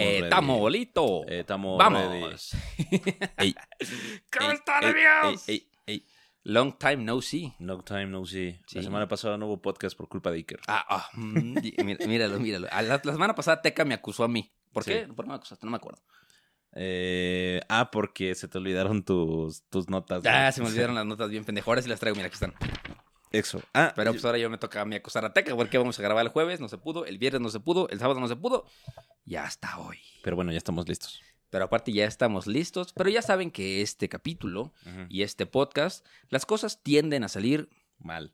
Eh. Estamos listos. Eh, estamos Vamos. Ey, ¿Cómo ey, están, ey, ey. Long time no see. No time, no see. Sí. La semana pasada no hubo podcast por culpa de Iker. Ah, y- mira- míralo, míralo. La, la semana pasada Teca me acusó a mí. ¿Por Sí. qué? ¿Por qué me acusaste? No me acuerdo. Eh, ah, porque se te olvidaron tus, tus notas. ¿no? Ah, se me olvidaron las notas bien pendejo. Ahora sí las traigo, mira, aquí están. Eso. Ah, Pero pues ahora yo me toca a mí acusar a Teca porque vamos a grabar el jueves, no se pudo, el viernes no se pudo, el sábado no se pudo. Y hasta hoy. pero bueno, ya estamos listos. Pero aparte ya estamos listos. Pero ya saben que este capítulo Ujú. y este podcast, las cosas tienden a salir Mal.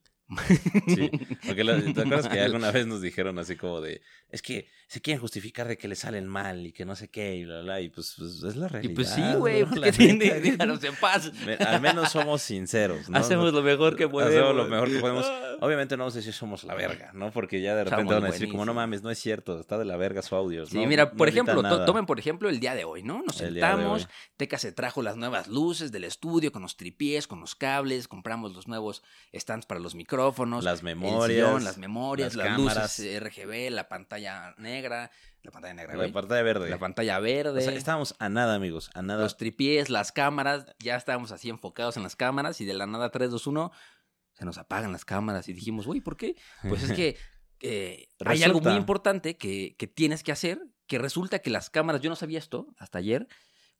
Sí, porque la- ¿te acuerdas que alguna vez nos dijeron así como de, es que se quieren justificar de que le salen mal y que no sé qué y bla, bla, y pues, pues, es la Y realidad. pues sí, güey, ¿no? porque tiene- déjanos en paz. Al menos somos sinceros, ¿no? Hacemos lo mejor que podemos. Hacemos lo mejor que podemos. Obviamente no vamos a decir somos la verga, ¿no? Porque ya de repente Somos van a decir como, no mames, no es cierto, está de la verga su audio. Sí, ¿no? mira, por ejemplo, tomen por ejemplo el día de hoy, ¿no? Nos El sentamos. Teca se trajo las nuevas luces del estudio con los tripiés, con los cables, compramos los nuevos stands para los micrófonos, Las el memorias. sillón, las memorias, las las, cámaras. luces RGB, la pantalla negra, la pantalla negra, La güey, pantalla verde. la pantalla verde. O sea, estábamos a nada, amigos, a nada. los tripiés, las cámaras, ya estábamos así enfocados en las cámaras y de la nada 3, 2, 1 se nos apagan las cámaras y dijimos, güey, ¿por qué? Pues es que eh, hay algo muy importante que, que tienes que hacer, que resulta que las cámaras, yo no sabía esto hasta ayer,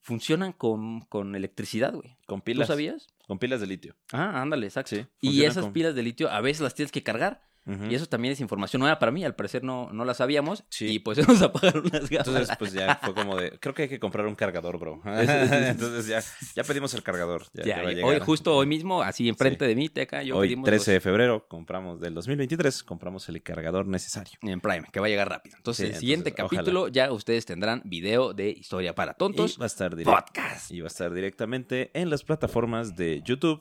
funcionan con, con electricidad, güey. con ¿Tú pilas. sabías? Con pilas de litio. Ah, ándale, exacto. Sí, y esas con- pilas de litio a veces las tienes que cargar. Y eso también es información nueva para mí, al parecer no, no la sabíamos. Sí. Y pues se nos apagaron las cámaras. Entonces, pues ya fue como de, creo que hay que comprar un cargador, bro. Entonces ya, ya pedimos el cargador. Ya, Ya, hoy, justo hoy mismo, así enfrente de mí, Teca, yo Hoy, pedimos 13 de febrero, compramos del 2023, compramos el cargador necesario. en Prime, que va a llegar rápido. Entonces, Sí, el siguiente entonces, ojalá. capítulo ya ustedes tendrán video de historia para tontos. Y va a estar directo. Podcast. Y va a estar directamente en las plataformas de YouTube,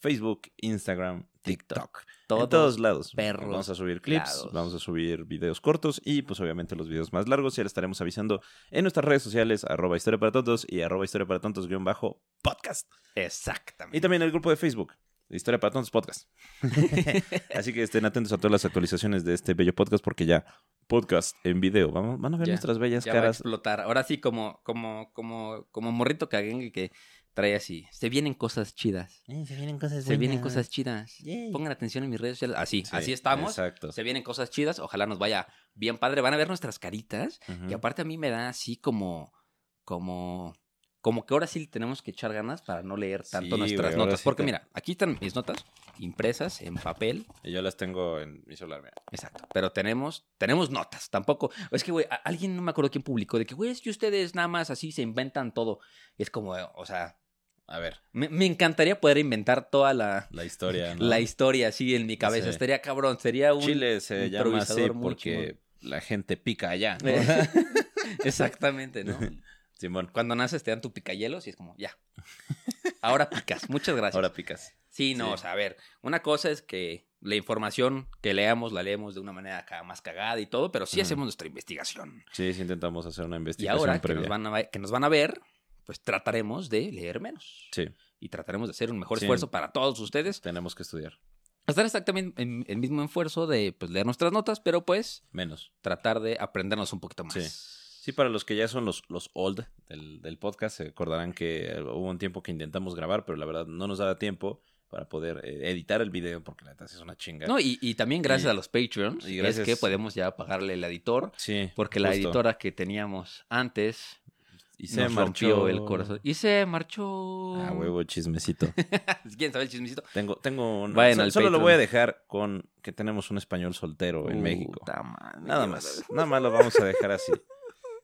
Facebook, Instagram, TikTok. Todos en todos lados. perros Vamos a subir clips, lados. vamos a subir videos cortos y pues obviamente los videos más largos ya les estaremos avisando en nuestras redes sociales, arroba historia para tontos y arroba historia para tontos guion bajo podcast. Exactamente. Y también el grupo de Facebook, Historia para Tontos Podcast. Así que estén atentos a todas las actualizaciones de este bello podcast porque ya podcast en video. Vamos, van a ver Ya, nuestras bellas ya va a caras. explotar. Ahora sí, como, como, como, como morrito caguengue que trae así. Se vienen cosas chidas. se vienen cosas Se vienen cosas chidas. Pongan atención en mis redes sociales. Así, Sí, así estamos. Exacto. Se vienen cosas chidas. Ojalá nos vaya bien padre. Van a ver nuestras caritas. Ujú. Y aparte a mí me da así como, como, como que ahora sí tenemos que echar ganas para no leer tanto Sí, nuestras güey, notas. sí Porque te- mira, aquí están mis notas impresas en papel. Y yo las tengo en mi celular, mira. Exacto. Pero tenemos, tenemos notas. Tampoco. Es que, güey, alguien no me acuerdo quién publicó de que, güey, es que ustedes nada más así se inventan todo. Y es como, o sea, A ver, me, me encantaría poder inventar toda la, la historia, ¿no? la historia así en mi cabeza. Sí. Estaría cabrón. Sería un. Chile se llama así porque la gente pica allá. ¿no? Eh, Exactamente, ¿no? Simón, Cuando naces te dan tu picayelos y es como, ya. Ahora picas. Muchas gracias. ahora picas. Sí, no, Sí. o sea, a ver, una cosa es que la información que leamos la leemos de una manera acá más cagada y todo, pero sí hacemos nuestra investigación. Sí, sí intentamos hacer una Y investigación ahora que previa. nos, van a, que nos van a ver, pues trataremos de leer menos. Sí, Y trataremos de hacer un mejor Sí. esfuerzo para todos ustedes. tenemos que estudiar. Hacer exactamente en- el mismo esfuerzo de pues, leer nuestras notas, pero pues Menos. tratar de aprendernos un poquito más. Sí. Sí, para los que ya son los, los old del, del podcast, se acordarán que eh, hubo un tiempo que intentamos grabar, pero la verdad no nos daba tiempo para poder eh, editar el video, porque la neta es una chinga. No, y, y también gracias Y- a los Patreons y es gracias- que podemos ya pagarle el editor, sí, porque la editora que teníamos antes y se nos marchó rompió el corazón. Y se marchó. Ah, huevo, chismecito. ¿Quién sabe el chismecito? Tengo, tengo un... Vayan al solo lo voy a dejar con que tenemos un español soltero en México. Nada más, nada más lo vamos a dejar así.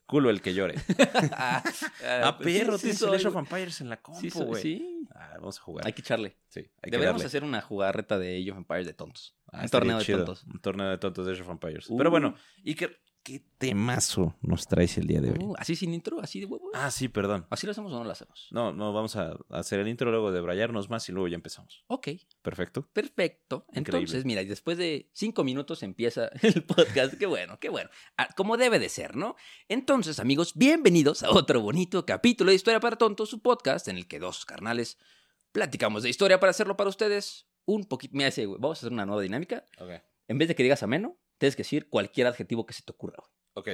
Culo el que llore. ah, Ah, pues sí, perro, sí tienes el. Empires en la compu, Sí, güey. sí. Ah, vamos a jugar. Hay que echarle. Sí, hay que Deberíamos darle. hacer una jugarreta de Age of Empires de tontos. Ah, un torneo de chido. tontos. Un torneo de tontos de Age of Empires. Uh. Pero bueno, y que qué temazo nos traes el día de hoy. Uh, así sin intro, así de huevo. Ah, sí, perdón. ¿Así lo hacemos o no lo hacemos? No, no, vamos a hacer el intro luego de brayarnos más y luego ya empezamos. Ok, Perfecto. perfecto. Increíble. Entonces, mira, y después de cinco minutos empieza el podcast. Qué bueno, qué bueno. Ah, como debe de ser, ¿no? Entonces, amigos, bienvenidos a otro bonito capítulo de Historia para Tontos, su podcast en el que dos carnales platicamos de historia para hacerlo para ustedes un poquito. Mira, ese, vamos a hacer una nueva dinámica. Ok. En vez de que digas ameno, tienes que decir cualquier adjetivo que se te ocurra. Ok.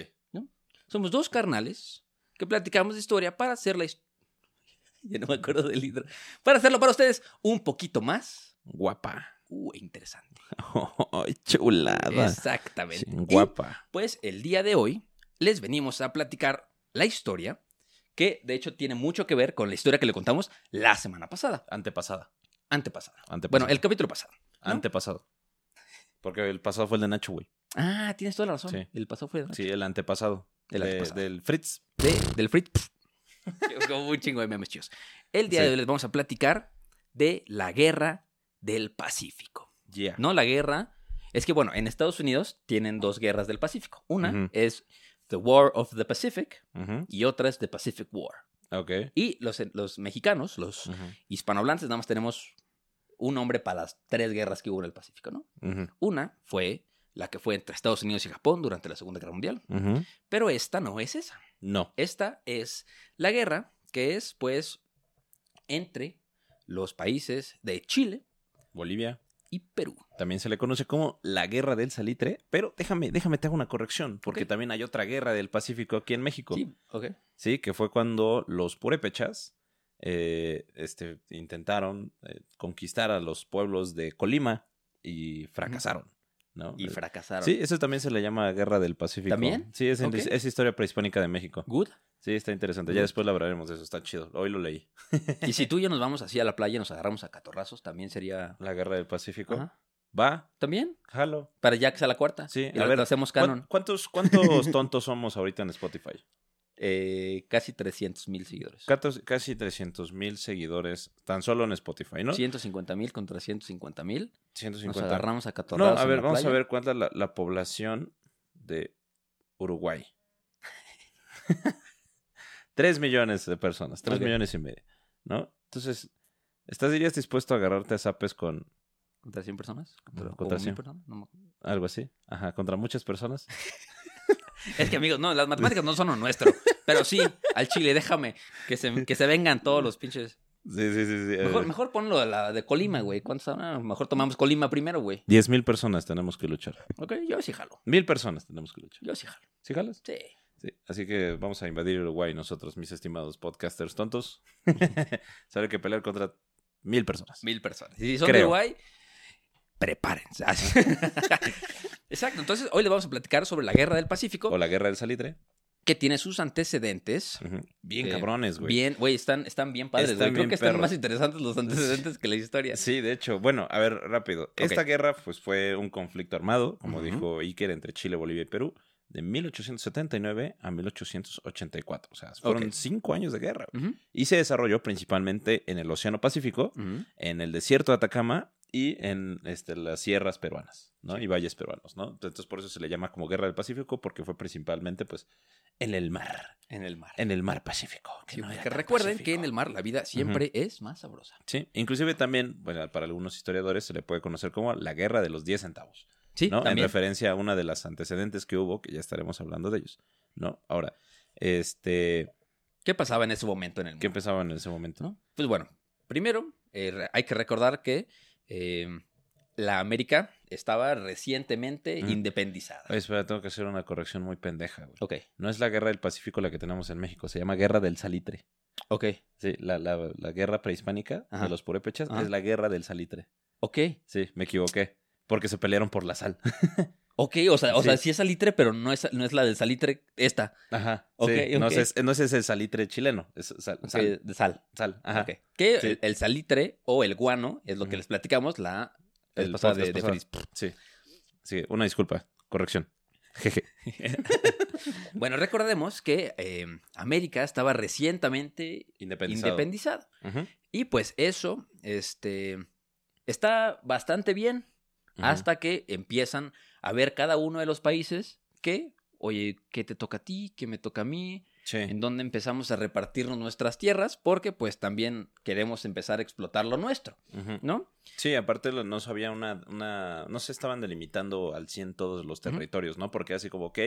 Somos dos carnales que platicamos de historia para hacer la historia. Ya no me acuerdo del intro. Para hacerlo para ustedes un poquito más. Guapa. Uh, interesante. Ay, chulada. Exactamente. Sí, Y, guapa. pues el día de hoy les venimos a platicar la historia que de hecho tiene mucho que ver con la historia que le contamos la semana pasada, Antepasada. antepasada. Antepasado. Bueno, el capítulo pasado. ¿no? Antepasado. Porque el pasado fue el de Nacho, güey. Ah, tienes toda la razón. Sí. El pasado fue de, Sí, el antepasado. El De- antepasado. Del Fritz. de- del Fritz. Como un chingo de memes chidos. El día Sí. de hoy les vamos a platicar de la guerra del Pacífico. Yeah. No la guerra. Es que, bueno, en Estados Unidos tienen dos guerras del Pacífico. Una es The War of the Pacific y otra es The Pacific War. Ok. Y los, los mexicanos, los hispanohablantes, nada más tenemos un nombre para las tres guerras que hubo en el Pacífico, ¿no? Una fue la que fue entre Estados Unidos y Japón durante la Segunda Guerra Mundial. Pero esta no es esa. No. Esta es la guerra que es, pues, entre los países de Chile Bolivia. y Perú. También se le conoce como la guerra del salitre, pero déjame, déjame te hago una corrección, porque también hay otra guerra del Pacífico aquí en México. Sí, ok. Sí, que fue cuando los purépechas eh, este, intentaron eh, conquistar a los pueblos de Colima y fracasaron, ¿no? Y fracasaron. Sí, eso también se le llama Guerra del Pacífico. ¿También? Sí, es, historia prehispánica de México. Good. Sí, está interesante. Good. Ya después lo hablaremos de eso, está chido. Hoy lo leí. Y si tú y yo nos vamos así a la playa y nos agarramos a catorrazos, también sería... La Guerra del Pacífico. Ajá. Va, ¿También? jalo. Para ya que sea la cuarta. Sí, Y a ver, hacemos ¿Cuán- canon. ¿Cuántos, cuántos tontos somos ahorita en Spotify? Eh, casi 300 mil seguidores. Casi 300 mil seguidores tan solo en Spotify, ¿no? 150 mil contra 150 mil. Nos 150. agarramos a No, catorrazos a ver, vamos a playa. ver cuánta es la, la población de Uruguay. 3 millones de personas, 3 Ok. millones y medio, ¿no? Entonces, ¿estás dirías dispuesto a agarrarte a zapes con ¿Contra 100 personas? ¿Contra, Contra como 100. mil personas? No algo así? Ajá, contra muchas personas. Es que, amigos, no, las matemáticas no son lo nuestro. Pero sí, al chile, déjame que se, que se vengan todos los pinches. Sí, sí, sí. sí. Mejor, mejor ponlo de la de Colima, güey. ¿Cuántos ah, Mejor tomamos Colima primero, güey. 10 mil personas tenemos que luchar. Ok, yo sí jalo. Mil personas tenemos que luchar. Yo sí jalo. ¿Sí jalas? Sí. Sí, así que vamos a invadir Uruguay nosotros, mis estimados podcasters tontos. Sabe que pelear contra mil personas. Mil personas. Y si son de. Uruguay, prepárense. Exacto. Entonces, hoy les vamos a platicar sobre la Guerra del Pacífico, O la guerra del salitre. Que tiene sus antecedentes. Bien Eh, cabrones, güey. Bien, güey, están, están bien padres, Están güey. Creo bien que están más interesantes los antecedentes que la historia. Sí, de hecho, bueno, a ver, rápido. Esta guerra pues fue un conflicto armado, como dijo Iker, entre Chile, Bolivia y Perú, de 1879 a 1884. O sea, fueron cinco años de guerra. Y se desarrolló principalmente en el Océano Pacífico, en el desierto de Atacama y en este, las sierras peruanas, ¿no? Y valles peruanos, ¿no? Entonces por eso se le llama como Guerra del Pacífico, porque fue principalmente, pues, en el mar, En el mar. en el mar Pacífico. que Sí, no recuerden que en el mar la vida siempre es más sabrosa. Sí, inclusive también, bueno, para algunos historiadores se le puede conocer como la Guerra de los 10 centavos. Sí, ¿no? En referencia a una de las antecedentes que hubo, que ya estaremos hablando de ellos, ¿no? Ahora, este, ¿Qué pasaba en ese momento en el mundo? ¿qué empezaba en ese momento? ¿no? Pues bueno, primero eh, hay que recordar que eh, la América estaba recientemente Ujú. independizada. Oye, espera, tengo que hacer una corrección muy pendeja, güey. Ok, No es la Guerra del Pacífico la que tenemos en México, se llama Guerra del Salitre. ok, Sí, la, la, la guerra prehispánica Ajá. de los purépechas Ajá. es la Guerra del Salitre. ok. Sí, me equivoqué, porque se pelearon por la sal. Ok, o sea, o Sí. sea, sí es salitre, pero no es, no es la del salitre esta. Ajá. Ok, sí, No, ok. es, no es ese salitre chileno, es sal. Sal, de sal. sal, Ajá. Que Sí. el, el salitre o el guano es lo que les platicamos la El de, de pasado. Feliz. Sí. Sí, una disculpa, corrección. Jeje. Bueno, recordemos que eh, América estaba recientemente Independizado. independizada. Y pues eso, este, está bastante bien hasta que empiezan a ver cada uno de los países que oye, ¿qué te toca a ti? ¿Qué me toca a mí? Sí. En donde empezamos a repartirnos nuestras tierras, porque pues también queremos empezar a explotar lo nuestro. ¿no? Sí, aparte no sabía una, una, no se estaban delimitando al 100 todos los territorios, ¿no? Porque así como, ok,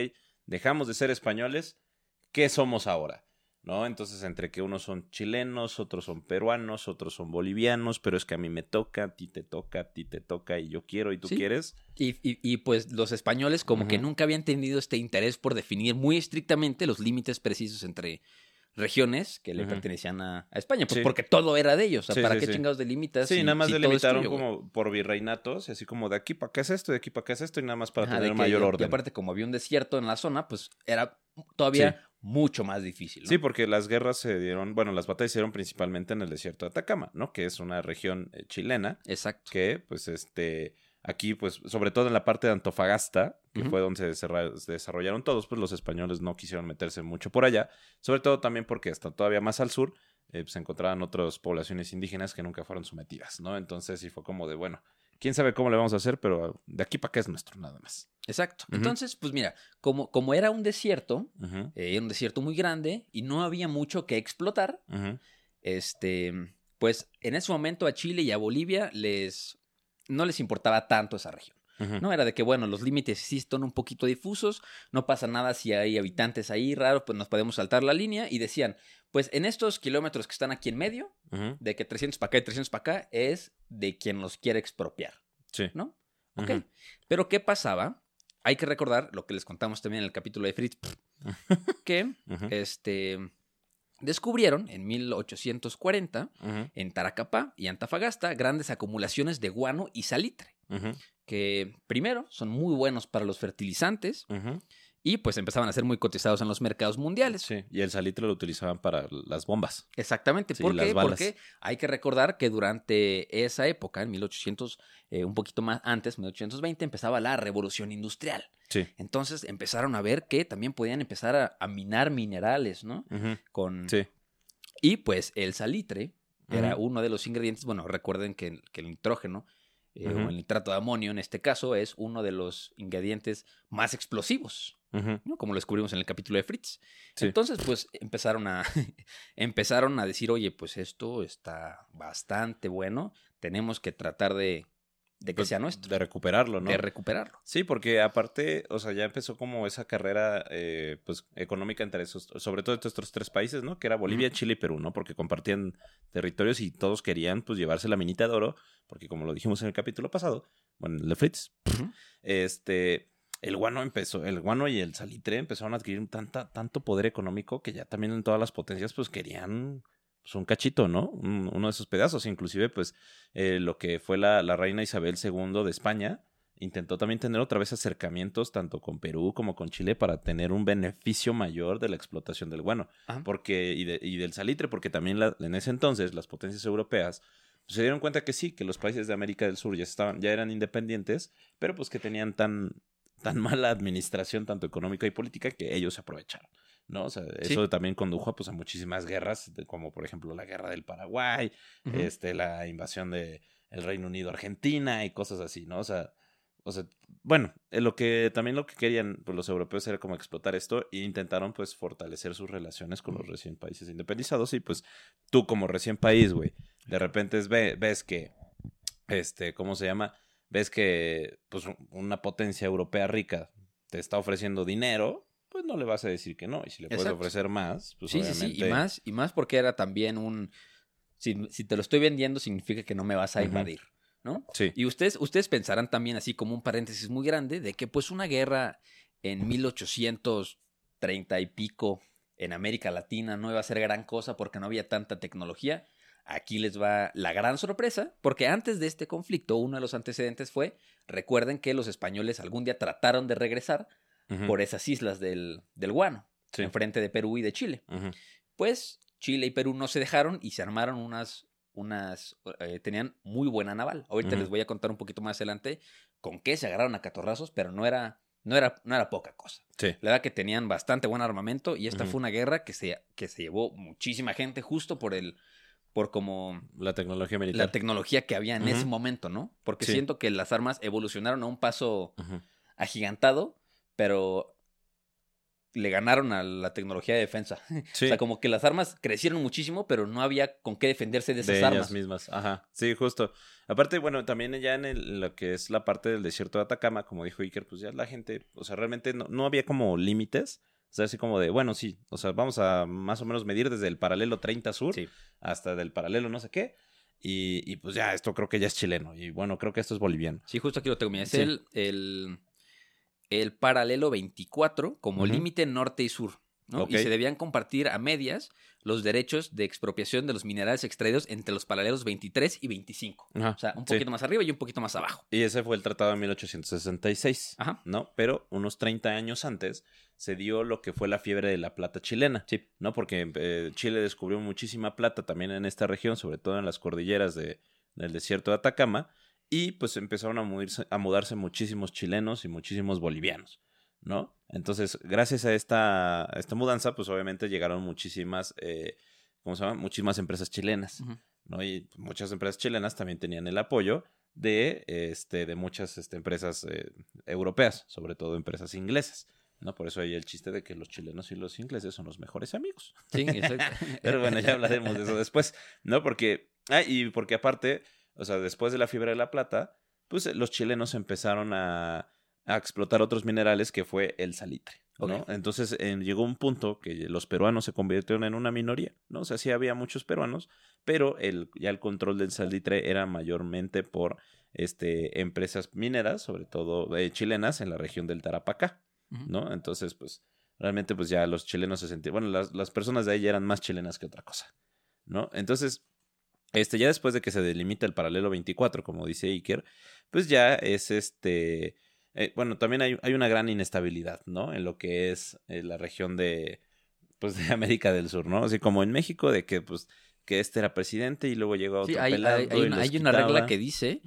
dejamos de ser españoles, ¿qué somos ahora? ¿No? Entonces, entre que unos son chilenos, otros son peruanos, otros son bolivianos, pero es que a mí me toca, a ti te toca, a ti te toca y yo quiero y tú Sí. quieres. Y, y- y, pues los españoles como que nunca habían tenido este interés por definir muy estrictamente los límites precisos entre regiones que le pertenecían a, a España, pues Sí. porque todo era de ellos, o sea, Sí, ¿para sí, qué chingados delimitas? Sí, si- nada más si delimitaron tuyo, como por virreinatos, y así como de aquí para acá es esto, de aquí para acá es esto, y nada más para Ajá, tener mayor y- orden. Y aparte, como había un desierto en la zona, pues era todavía mucho más difícil. ¿no? Sí, porque las guerras se dieron, bueno, las batallas se dieron principalmente en el desierto de Atacama, ¿no? Que es una región eh, chilena Exacto. que, pues, este, aquí, pues, sobre todo en la parte de Antofagasta, que fue donde se desarrollaron todos, pues los españoles no quisieron meterse mucho por allá, sobre todo también porque hasta todavía más al sur eh, se encontraban otras poblaciones indígenas que nunca fueron sometidas, ¿no? Entonces sí fue como de, bueno, quién sabe cómo le vamos a hacer, pero de aquí para acá es nuestro, nada más. Exacto. Entonces, pues mira, como, como era un desierto, eh, era un desierto muy grande y no había mucho que explotar, este, pues en ese momento a Chile y a Bolivia les no les importaba tanto esa región. No era de que, bueno, los límites sí están un poquito difusos, no pasa nada si hay habitantes ahí raros, pues nos podemos saltar la línea. Y decían, pues en estos kilómetros que están aquí en medio, de que 300 para acá y 300 para acá, es de quien los quiere expropiar, Sí. ¿no? Ok. Pero ¿qué pasaba? Hay que recordar lo que les contamos también en el capítulo de Fritz, que este, descubrieron en 1840 ujú, en Taracapá y Antofagasta grandes acumulaciones de guano y salitre, que primero son muy buenos para los fertilizantes. Y pues empezaban a ser muy cotizados en los mercados mundiales. Sí, y el salitre lo utilizaban para las bombas. Exactamente. Sí, ¿Por las qué? Porque hay que recordar que durante esa época, en 1800, eh, un poquito más antes, 1820, empezaba la revolución industrial. Sí. Entonces empezaron a ver que también podían empezar a, a minar minerales, ¿no? Con... Sí. Y pues el salitre era uno de los ingredientes, bueno, recuerden que, el- que el nitrógeno eh, o el nitrato de amonio en este caso es uno de los ingredientes más explosivos, Como lo descubrimos en el capítulo de Fritz. Sí. Entonces, pues empezaron a empezaron a decir, oye, pues esto está bastante bueno, tenemos que tratar de, de que Pues, sea nuestro, De recuperarlo, ¿no? de recuperarlo. Sí, porque aparte, o sea, ya empezó como esa carrera, eh, pues, económica entre esos, sobre todo entre estos tres países, ¿no? Que era Bolivia. Chile y Perú, ¿no? Porque compartían territorios y todos querían, pues, llevarse la minita de oro, porque como lo dijimos en el capítulo pasado, bueno, de Fritz, este, el guano empezó, el guano y el salitre empezaron a adquirir tanta, tanto poder económico que ya también en todas las potencias, pues, querían pues, un cachito, ¿no? Un- uno de esos pedazos. Inclusive, pues, eh, lo que fue la, la reina Isabel II de España intentó también tener otra vez acercamientos tanto con Perú como con Chile para tener un beneficio mayor de la explotación del guano Ajá. porque y, de- y del salitre, porque también la- en ese entonces las potencias europeas pues, se dieron cuenta que sí, que los países de América del Sur ya estaban, ya eran independientes, pero pues que tenían tan, tan mala administración, tanto económica y política, que ellos se aprovecharon. ¿no? O sea, Sí. eso también condujo pues, a muchísimas guerras, de- como por ejemplo la guerra del Paraguay, este, la invasión de el Reino Unido a Argentina y cosas así, ¿no? O sea, o sea, bueno, eh, lo que también lo que querían pues, los europeos era como explotar esto e intentaron pues fortalecer sus relaciones con los recién países independizados y pues tú como recién país, güey, de repente es- ve- ves que, este, ¿cómo se llama? Ves que pues una potencia europea rica te está ofreciendo dinero, pues no le vas a decir que no. Y si le puedes Exacto. ofrecer más, pues sí, sí, sí, y más, y más porque era también un... Si, si te lo estoy vendiendo significa que no me vas a invadir, ¿no? Sí. Y ustedes, ustedes pensarán también, así como un paréntesis muy grande, de que pues una guerra en 1830 y pico en América Latina no iba a ser gran cosa porque no había tanta tecnología. Aquí les va la gran sorpresa, porque antes de este conflicto, uno de los antecedentes fue, recuerden que los españoles algún día trataron de regresar por esas islas del, del Guano, Sí. enfrente de Perú y de Chile. Pues Chile y Perú no se dejaron y se armaron unas, unas, eh, tenían muy buena naval. Ahorita les voy a contar un poquito más adelante con qué se agarraron a catorrazos, pero no era, no era, no era poca cosa. Sí. La verdad que tenían bastante buen armamento y esta fue una guerra que se, que se llevó muchísima gente justo por el, por como La tecnología militar. la tecnología que había en ese momento, ¿no? Porque Sí. siento que las armas evolucionaron a un paso agigantado, pero le ganaron a la tecnología de defensa. Sí. O sea, como que las armas crecieron muchísimo, pero no había con qué defenderse de esas de ellas armas. mismas. Ajá, sí, justo. Aparte, bueno, también ya en el- lo que es la parte del desierto de Atacama, como dijo Iker, pues ya la gente, o sea, realmente no, no había como límites. O sea, así como de, bueno, sí, o sea, vamos a más o menos medir desde el paralelo 30 sur Sí. hasta del paralelo no sé qué. Y, y pues ya, esto creo que ya es chileno. Y bueno, creo que esto es boliviano. Sí, justo aquí lo tengo. Mira, es Sí. el, el, el paralelo 24 como límite norte y sur. ¿no? Y se debían compartir a medias los derechos de expropiación de los minerales extraídos entre los paralelos 23 y 25. Ajá, O sea, un sí. poquito más arriba y un poquito más abajo. Y ese fue el tratado de 1866, Ajá. ¿no? Pero unos 30 años antes se dio lo que fue la fiebre de la plata chilena, Sí. ¿no? Porque eh, Chile descubrió muchísima plata también en esta región, sobre todo en las cordilleras de- del desierto de Atacama, y pues empezaron a mudarse muchísimos chilenos y muchísimos bolivianos, ¿no? Entonces, gracias a esta, a esta mudanza, pues obviamente llegaron muchísimas, eh, ¿cómo se llama? Muchísimas empresas chilenas. ¿no? Y muchas empresas chilenas también tenían el apoyo de, este, de muchas este, empresas eh, europeas, sobre todo empresas inglesas. ¿no? Por eso hay el chiste de que los chilenos y los ingleses son los mejores amigos. Sí, exacto. Pero bueno, ya hablaremos de eso después, ¿no? Porque, ah, y porque aparte, o sea, después de la fibra de la plata, pues los chilenos empezaron a, a explotar otros minerales que fue el salitre, ¿no? Entonces eh, llegó un punto que los peruanos se convirtieron en una minoría, ¿no? O sea, sí había muchos peruanos, pero el, ya el control del salitre era mayormente por este, empresas mineras, sobre todo eh, chilenas, en la región del Tarapacá. ¿no? Entonces, pues, realmente, pues ya los chilenos se sentían, bueno, las, las personas de ahí ya eran más chilenas que otra cosa, ¿no? Entonces, este, ya después de que se delimita el paralelo 24, como dice Iker, pues ya es este, eh, bueno, también hay, hay una gran inestabilidad, ¿no? En lo que es eh, la región de, pues, de América del Sur, ¿no? Así como en México, de que, pues, que este era presidente y luego llegó otro Sí, hay, pelado hay- hay y una, los hay una regla que dice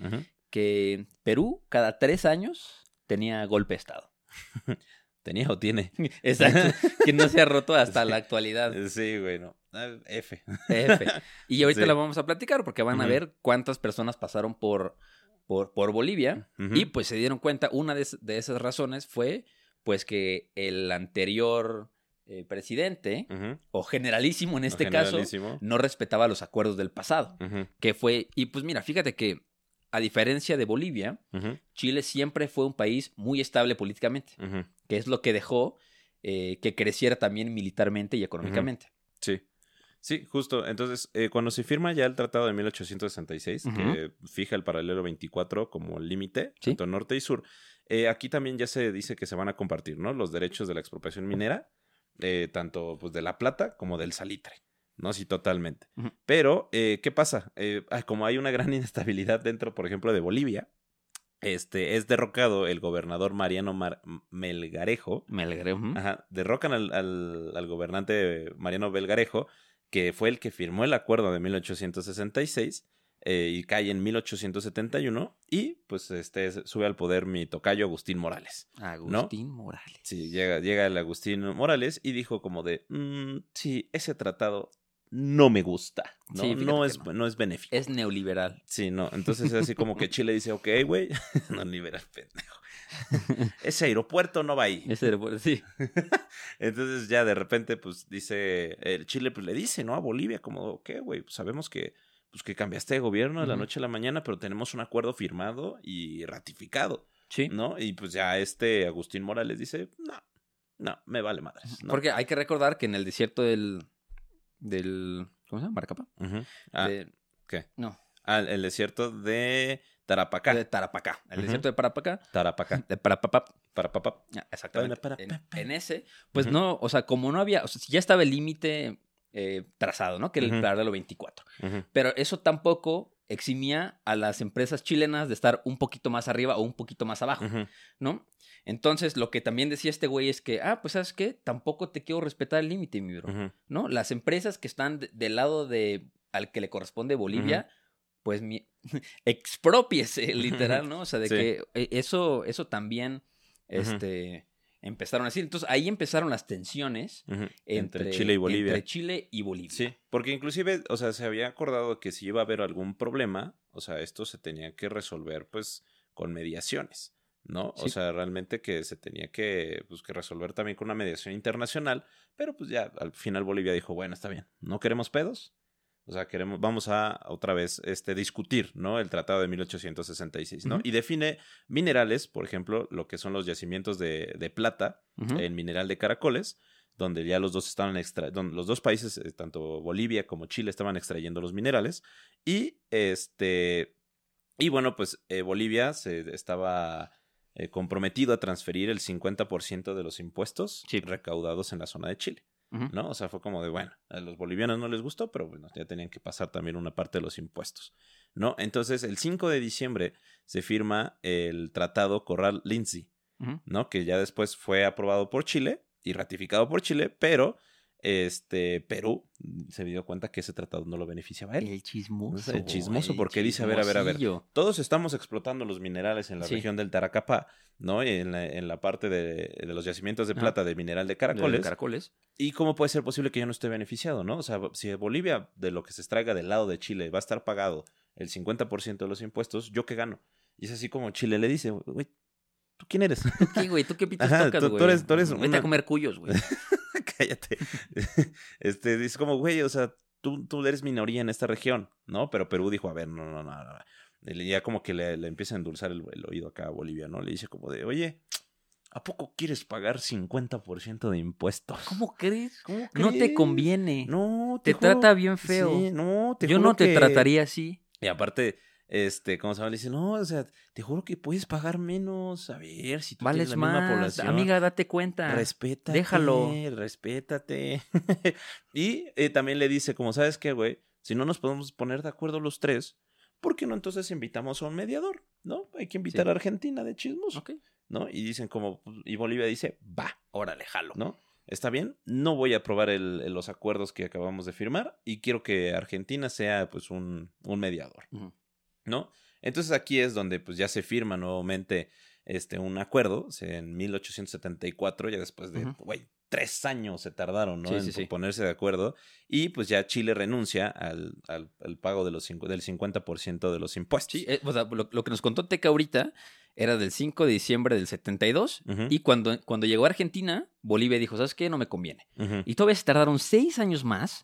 que Perú cada tres años tenía golpe de Estado. Tenía o tiene. Exacto. que no se ha roto hasta Sí. la actualidad. Sí, güey, no. Ah, F. F. Y ahorita Sí. la vamos a platicar porque van a ver cuántas personas pasaron por, por, por Bolivia y pues se dieron cuenta, una de, es- de esas razones fue pues que el anterior eh, presidente, o generalísimo en este caso, no respetaba los acuerdos del pasado, que fue, y pues mira, fíjate que a diferencia de Bolivia, Chile siempre fue un país muy estable políticamente, que es lo que dejó eh, que creciera también militarmente y económicamente. Sí. Sí, justo. Entonces, eh, cuando se firma ya el Tratado de 1866, Ujú. que fija el paralelo 24 como límite, Sí. tanto norte y sur, eh, aquí también ya se dice que se van a compartir, ¿no? Los derechos de la expropiación minera, eh, tanto pues, de la plata como del salitre, ¿no? Sí, totalmente. Pero, eh, ¿qué pasa? Como hay una gran inestabilidad dentro, por ejemplo, de Bolivia, este, es derrocado el gobernador Mariano Mar- Melgarejo, Me alegré. ujú. Ajá, derrocan al, al, al gobernante Mariano Belgarejo, que fue el que firmó el acuerdo de 1866 eh, y cae en 1871 y pues este sube al poder mi tocayo Agustín Morales. Agustín Morales. Sí, llega, llega el Agustín Morales y dijo como de, "Mm, sí, ese tratado no me gusta, ¿no? Sí, no, es, no. no es benéfico. Es neoliberal. Sí, no, entonces es así como que Chile dice, ok, güey, no liberal, pendejo. Ese aeropuerto no va ahí. Ese era- sí. Entonces ya de repente, pues dice, el Chile pues le dice, ¿no? A Bolivia, como, ok, güey, pues sabemos que, pues, que cambiaste de gobierno de la noche a la mañana, pero tenemos un acuerdo firmado y ratificado, Sí. ¿no? Y pues ya este Agustín Morales dice, no, no, me vale madres. ¿no? Porque hay que recordar que en el desierto del. del ¿Cómo se llama? Maracapa. Ujú. Ah, De- ¿qué? no, Ah, el desierto de Tarapacá. de Tarapacá. El desierto de Parapacá. Tarapacá. De Parapapá. Parapapá. Ah, Exactamente. Para, para, En, ese, pues no, o sea, como no había, o sea, ya estaba el límite eh, trazado, ¿no? Que era el Ujú. paralelo 24. Ujú. Pero eso tampoco eximía a las empresas chilenas de estar un poquito más arriba o un poquito más abajo. ¿no? Entonces, lo que también decía este güey es que, ah, pues, ¿sabes qué? Tampoco te quiero respetar el límite, mi bro. ¿no? Las empresas que están de- del lado de al que le corresponde Bolivia, pues, mi, expropiese, literal, ¿no? O sea, de Sí. que eh, eso, eso también, este, empezaron a decir. Entonces, ahí empezaron las tensiones entre, Entre Chile y Bolivia. Entre Chile y Bolivia. Sí, porque inclusive, o sea, se había acordado que si iba a haber algún problema, o sea, esto se tenía que resolver pues con mediaciones, ¿no? O sea, realmente que se tenía que, pues, que resolver también con una mediación internacional, pero pues ya al final Bolivia dijo, bueno, está bien, no queremos pedos, o sea, queremos, vamos a otra vez este, discutir, ¿no? El tratado de 1866, ¿no? Ujú. Y define minerales, por ejemplo, lo que son los yacimientos de, de plata, Ujú. el mineral de caracoles, donde ya los dos estaban extra donde los dos países, eh, tanto Bolivia como Chile, estaban extrayendo los minerales. Y este. Y bueno, pues eh, Bolivia se estaba eh, comprometido a transferir el 50% de los impuestos Sí. recaudados en la zona de Chile. ¿No? O sea, fue como de, bueno, a los bolivianos no les gustó, pero bueno, ya tenían que pasar también una parte de los impuestos, ¿no? Entonces, el 5 de diciembre se firma el Tratado Corral-Lindsey, Ujú. ¿no? Que ya después fue aprobado por Chile y ratificado por Chile, pero este Perú se dio cuenta que ese tratado no lo beneficiaba a él. El chismoso. El chismoso, el porque dice, a ver, a ver, a ver. Todos estamos explotando los minerales en la Sí. región del Taracapá, ¿no? Y en la, en la parte de, de los yacimientos de plata del mineral de De caracoles. Caracoles. ¿Y cómo puede ser posible que yo no esté beneficiado, no? O sea, si Bolivia, de lo que se extraiga del lado de Chile, va a estar pagado el 50% de los impuestos, ¿yo qué gano? Y es así como Chile le dice, güey, ¿tú quién eres? ¿Qué, güey? ¿Tú qué pitos Ajá, tocas, tú- güey? tú eres- tú eres Vete una- a comer cuyos, güey. Cállate. Este, dice como, güey, o sea, tú, tú eres minoría en esta región, ¿no? Pero Perú dijo, a ver, no, no, no, no. Y ya como que le, le empieza a endulzar el, el oído acá a Bolivia, ¿no? Le dice como de, oye, ¿a poco quieres pagar 50% de impuestos? ¿Cómo crees? ¿Cómo No te crees? conviene. No, te juro- trata bien feo. Sí, no, te Yo no te que- trataría así. Y aparte, este, ¿cómo se llama? Le dice, no, o sea, te juro que puedes pagar menos. A ver, si tú Vales tienes la misma más. población. Amiga, date cuenta. Respétate. Déjalo. Respétate. y eh, también le dice, como sabes qué, güey, si no nos podemos poner de acuerdo los tres, ¿por qué no entonces invitamos a un mediador? ¿No? Hay que invitar Sí. a Argentina de chismos, Ok. ¿no? Y dicen como, pues, y Bolivia dice, va, Órale, jalo. ¿no? Está bien, no voy a aprobar el- el- los acuerdos que acabamos de firmar y quiero que Argentina sea pues un, un mediador. ¿No? Entonces aquí es donde pues ya se firma nuevamente este un acuerdo, en 1874, ya después de, tres años se tardaron, ¿no? Sí, en sí, sí. ponerse de acuerdo y pues ya Chile renuncia al, al, al pago de los del 50% de los impuestos. Sí, eh, o sea, lo, lo que nos contó Teca ahorita era del 5 de diciembre del 72. Ujú, Y cuando, cuando llegó a Argentina, Bolivia dijo, ¿sabes qué? No me conviene. Y todavía se tardaron seis años más.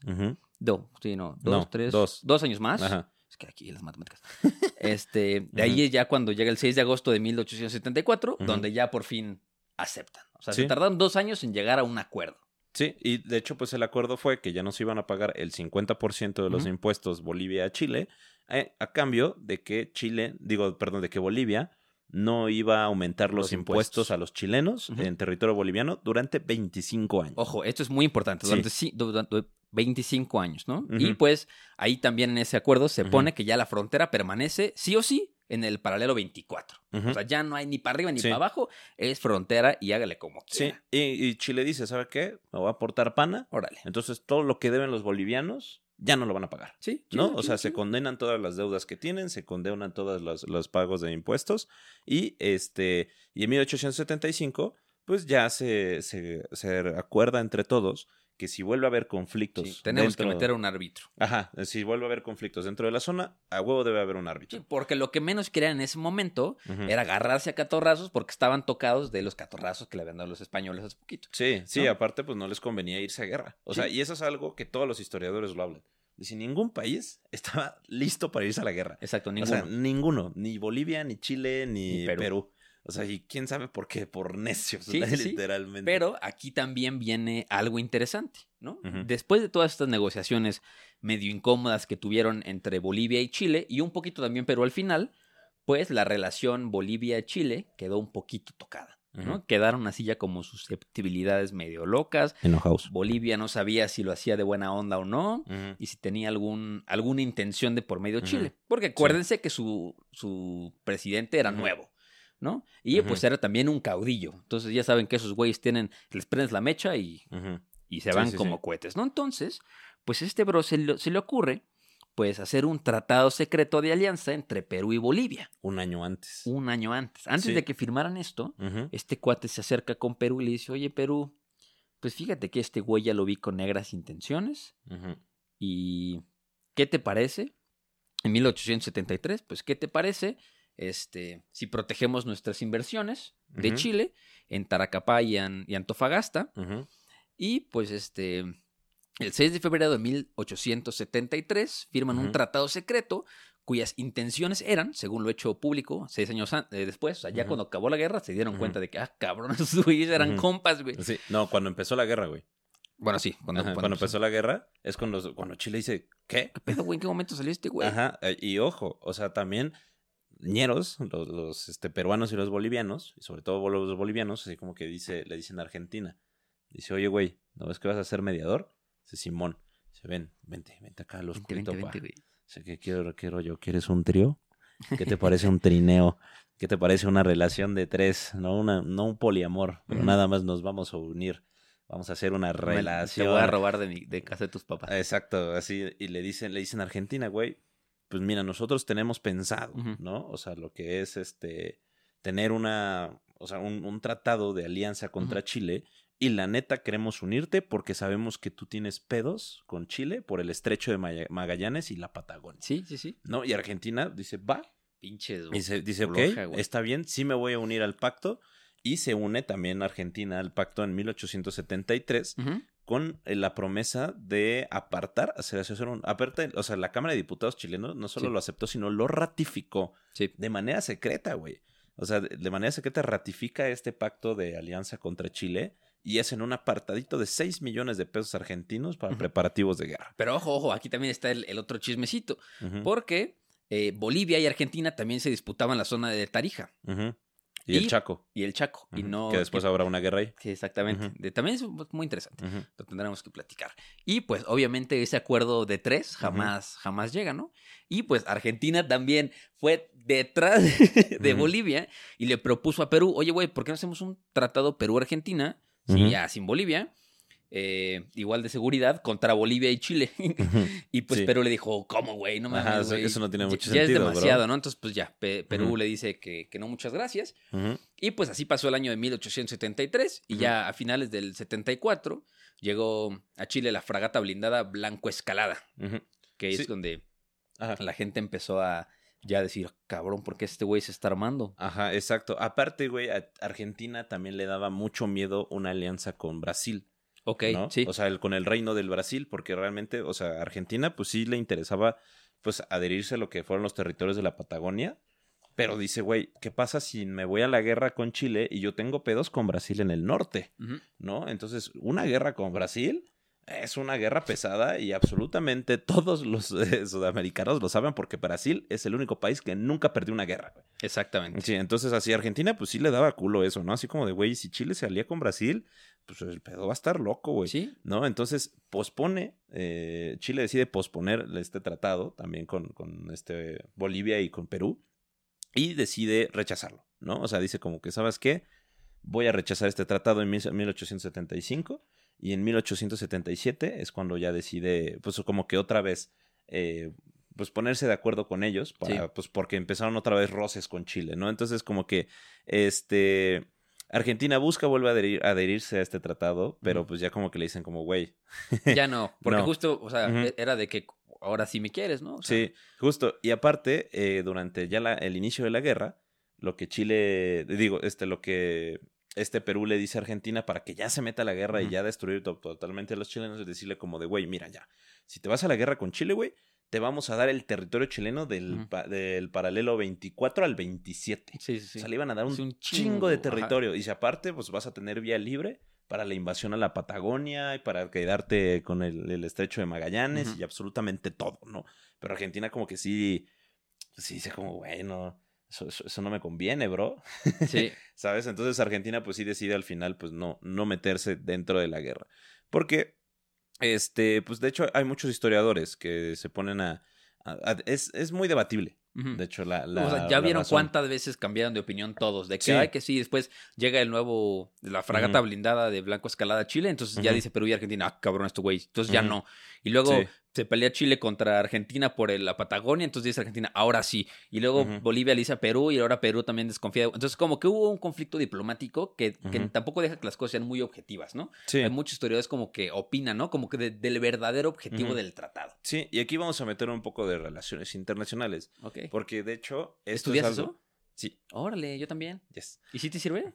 No, sí, no. Dos, No, tres. dos. Dos años más. Ajá. Que aquí las matemáticas. Este, de ahí es ya cuando llega el 6 de agosto de 1874, Ujú. donde ya por fin aceptan. O sea, Sí. se tardaron dos años en llegar a un acuerdo. Sí, y de hecho, pues el acuerdo fue que ya no se iban a pagar el 50% de los impuestos Bolivia a Chile, eh, a cambio de que Chile, digo, perdón, de que Bolivia no iba a aumentar los, Los impuestos. impuestos. a los chilenos en territorio boliviano durante 25 años. Ojo, esto es muy importante. Sí. Durante, durante 25 años, ¿no? Y pues ahí también en ese acuerdo se pone que ya la frontera permanece sí o sí en el paralelo 24. Ujú. O sea, ya no hay ni para arriba ni Sí. para abajo, es frontera y hágale como Sí, quiera. y, y Chile dice, ¿sabe qué? Me voy a aportar pana, Órale. entonces todo lo que deben los bolivianos ya no lo van a pagar. Sí, ¿no? o sea, se condenan todas las deudas que tienen, se condenan todos los, los pagos de impuestos y este y en 1875 pues ya se, se, se acuerda entre todos que si vuelve a haber conflictos Sí, tenemos que meter a un árbitro. Ajá, si vuelve a haber conflictos dentro de la zona, a huevo debe haber un Sí, árbitro. porque lo que menos querían en ese momento era agarrarse a catorrazos porque estaban tocados de los catorrazos que le habían dado los españoles hace poquito. Sí, sí, aparte pues no les convenía irse a guerra. O Sí. sea, y eso es algo que todos los historiadores lo hablan. Dice, ningún país estaba listo para irse a la guerra. Exacto, O ninguno. sea, ninguno. Ni Bolivia, ni Chile, ni, Ni Perú. Perú. O sea, y quién sabe por qué, por necios, Sí, sí, sí. literalmente. Pero aquí también viene algo interesante, ¿no? Después de todas estas negociaciones medio incómodas que tuvieron entre Bolivia y Chile, y un poquito también Perú al final, pues la relación Bolivia-Chile quedó un poquito tocada, ¿no? Quedaron así ya como susceptibilidades medio locas. Enojados. Bolivia no sabía si lo hacía de buena onda o no. Y si tenía algún, alguna intención de por medio. Chile. Porque acuérdense que su, su presidente era nuevo, ¿no? Y pues era también un caudillo. Entonces ya saben que esos güeyes tienen, les prendes la mecha y, y se van sí, como sí. cohetes, ¿no? Entonces, pues este bro se le, se le ocurre pues hacer un tratado secreto de alianza entre Perú y Bolivia Un año antes. un año antes. Antes Sí. de que firmaran esto, este cuate se acerca con Perú y le dice, oye Perú, pues fíjate que este güey ya lo vi con negras intenciones. ¿Y qué te parece? En 1873, pues, ¿qué te parece? Este, si protegemos nuestras inversiones de. Chile en Taracapá y, An- y Antofagasta. Y pues este, el 6 de febrero de 1873 firman un tratado secreto cuyas intenciones eran, según lo hecho público seis años eh, después, o sea, ya cuando acabó la guerra, se dieron cuenta de que, ah, cabrón, esos güeyes eran compas, güey. Sí, no, cuando empezó la guerra, güey. Bueno, sí, cuando, Ajá, cuando Cuando, empezó. la guerra es cuando, cuando Chile dice, ¿qué? ¿Qué pedo, güey? ¿En qué momento salió este güey? Ajá, eh, y ojo, o sea, también ñeros, los, los, este, peruanos y los bolivianos, y sobre todo los bolivianos, así como que dice, le dicen a Argentina, dice, oye, güey, ¿no ves que vas a ser mediador? Dice Simón, dice, ven, vente, vente acá a los güey. Dice, ¿qué quiero, quiero yo? ¿Quieres un trío? ¿Qué te parece un trineo? ¿Qué te parece una relación de tres? No, una, no un poliamor, pero nada más nos vamos a unir. Vamos a hacer una relación. Te voy a robar de, mi, de casa de tus papás. Exacto, así, y le dicen, le dicen a Argentina, güey, pues mira, nosotros tenemos pensado. ¿no? O sea, lo que es este, tener una, o sea, un, un tratado de alianza contra. Chile, y la neta queremos unirte porque sabemos que tú tienes pedos con Chile por el estrecho de Magallanes y la Patagonia, Sí, sí, sí. ¿no? Y Argentina dice, va, Pinches, y dice, dice ok, está bien, sí me voy a unir al pacto, y se une también Argentina al pacto en 1873 Ujú. Con eh, la promesa de apartar, hacer, hacer un, aparte, o sea, la Cámara de Diputados chileno no solo Sí. lo aceptó, sino lo ratificó Sí. de manera secreta, güey. O sea, de, de manera secreta ratifica este pacto de alianza contra Chile y es en un apartadito de 6 millones de pesos argentinos para preparativos de guerra. Pero ojo, ojo, aquí también está el, el otro chismecito. Porque eh, Bolivia y Argentina también se disputaban la zona de Tarija. Y, el Chaco. y el Chaco. Y no. que después habrá una guerra ahí. Sí, exactamente. De- también es muy interesante. Lo tendremos que platicar. Y pues obviamente ese acuerdo de tres jamás, jamás llega, ¿no? Y pues Argentina también fue detrás de. Bolivia y le propuso a Perú, oye, güey, ¿por qué no hacemos un tratado Perú-Argentina? Sí, ya sin Bolivia. Eh, igual de seguridad contra Bolivia y Chile. y pues Sí. Perú le dijo, ¿cómo, güey? No mames, Ajá, eso- no tiene Ya- mucho ya sentido, es bro". demasiado, ¿no? Entonces, pues ya, Pe- Perú le dice que, que no, muchas gracias. Y pues así pasó el año de 1873 y Ujú. ya a finales del 74 llegó a Chile la fragata blindada Blanco Escalada, que Sí. es donde Ajá. la gente empezó a ya decir, cabrón, ¿por qué este güey se está armando? Ajá, exacto. Aparte, güey, a Argentina también le daba mucho miedo una alianza con Brasil. Ok, ¿no? sí. O sea, el, con el reino del Brasil, porque realmente, o sea, Argentina, pues sí le interesaba, pues, adherirse a lo que fueron los territorios de la Patagonia. Pero dice, güey, ¿qué pasa si me voy a la guerra con Chile y yo tengo pedos con Brasil en el norte? ¿No? Entonces, una guerra con Brasil es una guerra pesada y absolutamente todos los eh, sudamericanos lo saben porque Brasil es el único país que nunca perdió una guerra. Exactamente. Sí, entonces así Argentina pues sí le daba culo eso, ¿no? Así como de, güey, si Chile se alía con Brasil, pues el pedo va a estar loco, güey. Sí, ¿No? Entonces pospone, eh, Chile decide posponer este tratado también con, con este Bolivia y con Perú y decide rechazarlo, ¿no? O sea, dice como que, ¿sabes qué? Voy a rechazar este tratado en mil- 1875 y en 1877 es cuando ya decide, pues como que otra vez, eh, pues ponerse de acuerdo con ellos, para, Sí. pues porque empezaron otra vez roces con Chile, ¿no? Entonces como que, este, Argentina busca, vuelve a adherir- adherirse a este tratado, pero pues ya como que le dicen como, güey, ya no, porque No. justo, o sea, e- era de que ahora sí me quieres, ¿no? O sea, Sí, justo. Y aparte, eh, durante ya la- el inicio de la guerra, lo que Chile, digo, este, lo que este Perú le dice a Argentina para que ya se meta a la guerra y ya destruir to- totalmente a los chilenos es decirle como de, güey, mira ya, si te vas a la guerra con Chile, güey, te vamos a dar el territorio chileno del, pa- del paralelo 24 al 27. sí, sí, sí. O sea, le iban a dar un, chingo, chingo, de ajá. territorio. Y si aparte, pues vas a tener vía libre para la invasión a la Patagonia y para quedarte con el, el estrecho de Magallanes y absolutamente todo, ¿no? Pero Argentina como que sí, sí dice como, bueno, eso, eso- eso no me conviene, bro. Sí, ¿Sabes? Entonces Argentina pues sí decide al final pues no, no meterse dentro de la guerra. Porque, este, pues de hecho hay muchos historiadores que se ponen a... a- a- es, es muy debatible, de hecho, la... la o sea, ya la vieron razón. cuántas veces cambiaron de opinión todos. De que, Sí. ay, que sí, después llega el nuevo, la fragata blindada de Blanco Escalada Chile. Entonces ya dice Perú y Argentina, ah, cabrón, esto güey. Entonces ya no. Y luego Sí. Se pelea Chile contra Argentina por el- la Patagonia. Entonces dice Argentina, ahora sí. Y luego. Bolivia le dice a Perú y ahora Perú también desconfía. Entonces, como que hubo un conflicto diplomático que, que tampoco deja que las cosas sean muy objetivas, ¿no? Sí. Hay muchos historiadores como que opinan, ¿no? Como que de- del verdadero objetivo del tratado. Sí, y aquí vamos a meter un poco de relaciones internacionales. ¿Ok? Porque de hecho. esto ¿Estudias es algo- eso? Sí, Órale, yo también. yes. ¿Y si te sirve?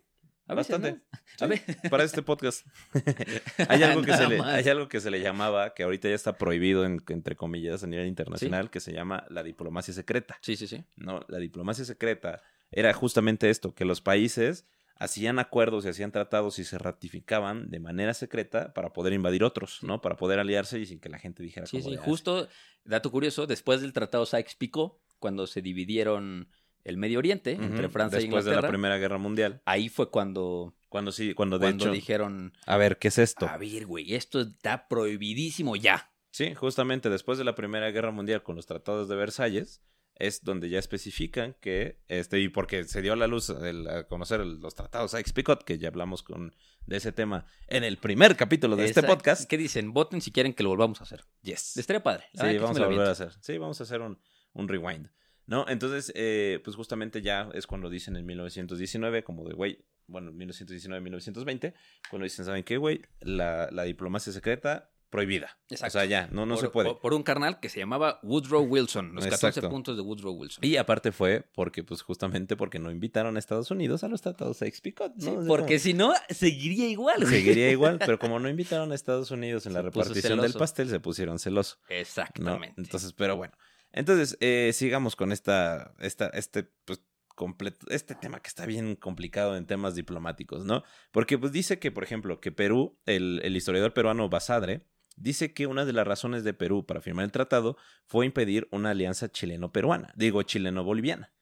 A veces, Bastante. ¿no? Sí, A ver. Para este podcast. hay, algo que se le, hay algo que se le llamaba, que ahorita ya está prohibido, en- entre comillas, a nivel internacional, que se llama la diplomacia secreta. Sí, sí, sí. ¿no? La diplomacia secreta era justamente esto, que los países hacían acuerdos y hacían tratados y se ratificaban de manera secreta para poder invadir otros, ¿no? Para poder aliarse y sin que la gente dijera Sí, sí, de, "Ah, justo, dato curioso, después del Tratado Sykes-Picot, cuando se dividieron el Medio Oriente entre Francia después y de Inglaterra, la Primera Guerra Mundial, ahí fue cuando, cuando sí, cuando de cuando hecho, dijeron, a ver, ¿qué es esto? a ver, güey, esto está prohibidísimo ya. Sí, justamente después de la Primera Guerra Mundial con los tratados de Versalles es donde ya especifican que este y porque se dio a la luz el- a conocer el- los tratados Sykes-Picot que ya hablamos con de ese tema en el primer capítulo de este podcast. ¿Qué dicen? Voten si quieren que lo volvamos a hacer. Yes. Estaría padre. La Sí, vamos a volver a hacer. Sí, vamos a hacer un, un rewind. ¿No? Entonces, eh, pues justamente ya es cuando dicen en 1919, como de, güey, bueno, 1919-1920, cuando dicen, ¿saben qué, güey? La, la diplomacia secreta prohibida. Exacto. O sea, ya, no, no por, se puede. Por, por un carnal que se llamaba Woodrow Wilson. Los 14 Exacto. puntos de Woodrow Wilson. Y aparte fue porque, pues justamente porque no invitaron a Estados Unidos a los tratados Sykes-Picot, ¿no? Sí, porque si no, seguiría igual. seguiría igual, pero como no invitaron a Estados Unidos en la Se repartición del pastel, se pusieron celosos. ¿no? Exactamente. Entonces, pero bueno. Entonces, eh, sigamos con esta, esta, este, pues, completo, este tema que está bien complicado en temas diplomáticos, ¿no? Porque, pues, dice que, por ejemplo, que Perú, el, el historiador peruano Basadre, dice que una de las razones de Perú para firmar el tratado fue impedir una alianza chileno-peruana, digo, chileno-boliviana,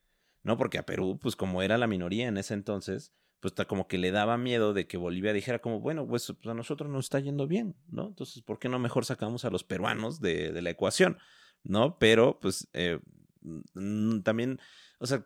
¿no? Porque a Perú, pues, como era la minoría en ese entonces, pues, está como que le daba miedo de que Bolivia dijera como, bueno, pues, pues, a nosotros nos está yendo bien, ¿no? Entonces, ¿por qué no mejor sacamos a los peruanos de, de la ecuación? ¿No? Pero, pues, eh, también, o sea,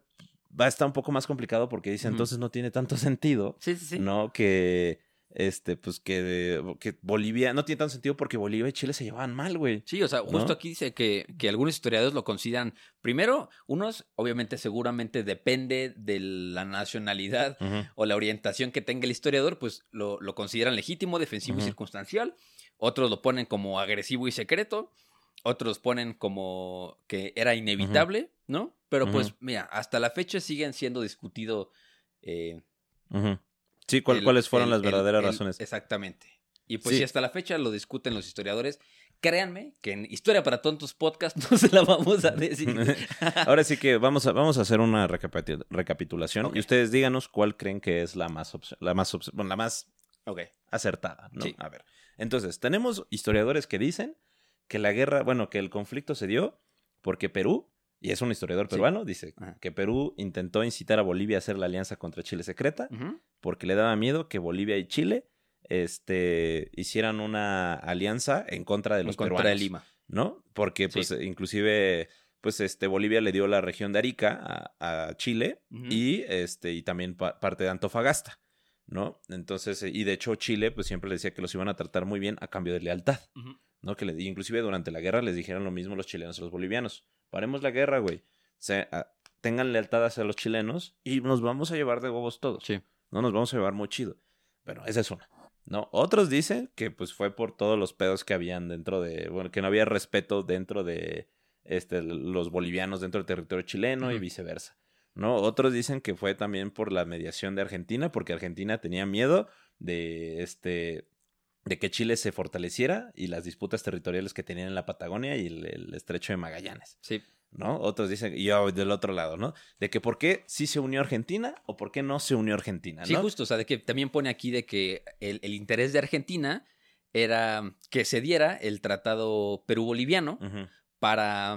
va a estar un poco más complicado porque dice, entonces no tiene tanto sentido, Sí, sí, sí. ¿no? Que, este, pues, que, que Bolivia, no tiene tanto sentido porque Bolivia y Chile se llevaban mal, güey. Sí, o sea, justo ¿No? aquí dice que, que algunos historiadores lo consideran, primero, unos, obviamente, seguramente depende de la nacionalidad o la orientación que tenga el historiador, pues lo, lo consideran legítimo, defensivo y circunstancial. Otros lo ponen como agresivo y secreto. Otros ponen como que era inevitable, ¿no? Pero pues, mira, hasta la fecha siguen siendo discutido. eh. Sí, ¿cuál- el- ¿cuáles fueron el- las verdaderas el- razones? Exactamente. Y pues Sí. si hasta la fecha lo discuten los historiadores, créanme que en Historia para Tontos podcast no se la vamos a decir. Ahora sí que vamos a, vamos a hacer una recapitu- recapitulación y ustedes díganos cuál creen que es la más, la más, bueno, la más acertada, ¿no? Sí. A ver. Entonces, tenemos historiadores que dicen que la guerra, bueno, que el conflicto se dio porque Perú, y es un historiador Sí. peruano, dice Ajá. que Perú intentó incitar a Bolivia a hacer la alianza contra Chile secreta porque le daba miedo que Bolivia y Chile este, hicieran una alianza en contra de En los contra peruanos. de Lima. ¿no? Porque, Sí. pues, inclusive, pues, este, Bolivia le dio la región de Arica a, a Chile y, este, y también pa- parte de Antofagasta, ¿no? Entonces, y de hecho Chile, pues, siempre le decía que los iban a tratar muy bien a cambio de lealtad, Ujú. ¿No? Que le, inclusive durante la guerra les dijeron lo mismo los chilenos a los bolivianos. Paremos la guerra, güey. O sea, a- tengan lealtad hacia los chilenos y nos vamos a llevar de huevos todos. Sí. No nos vamos a llevar muy chido. Pero esa es una. ¿No? Otros dicen que pues fue por todos los pedos que habían dentro de. Bueno, que no había respeto dentro de este, los bolivianos dentro del territorio chileno y viceversa. ¿No? Otros dicen que fue también por la mediación de Argentina, porque Argentina tenía miedo de este de que Chile se fortaleciera y las disputas territoriales que tenían en la Patagonia y el, el estrecho de Magallanes. Sí. ¿no? Otros dicen, y yo del otro lado, ¿no? De que por qué sí se unió Argentina o por qué no se unió Argentina, Sí, ¿no? justo. O sea, de que también pone aquí de que el, el interés de Argentina era que se diera el tratado Perú-Boliviano para...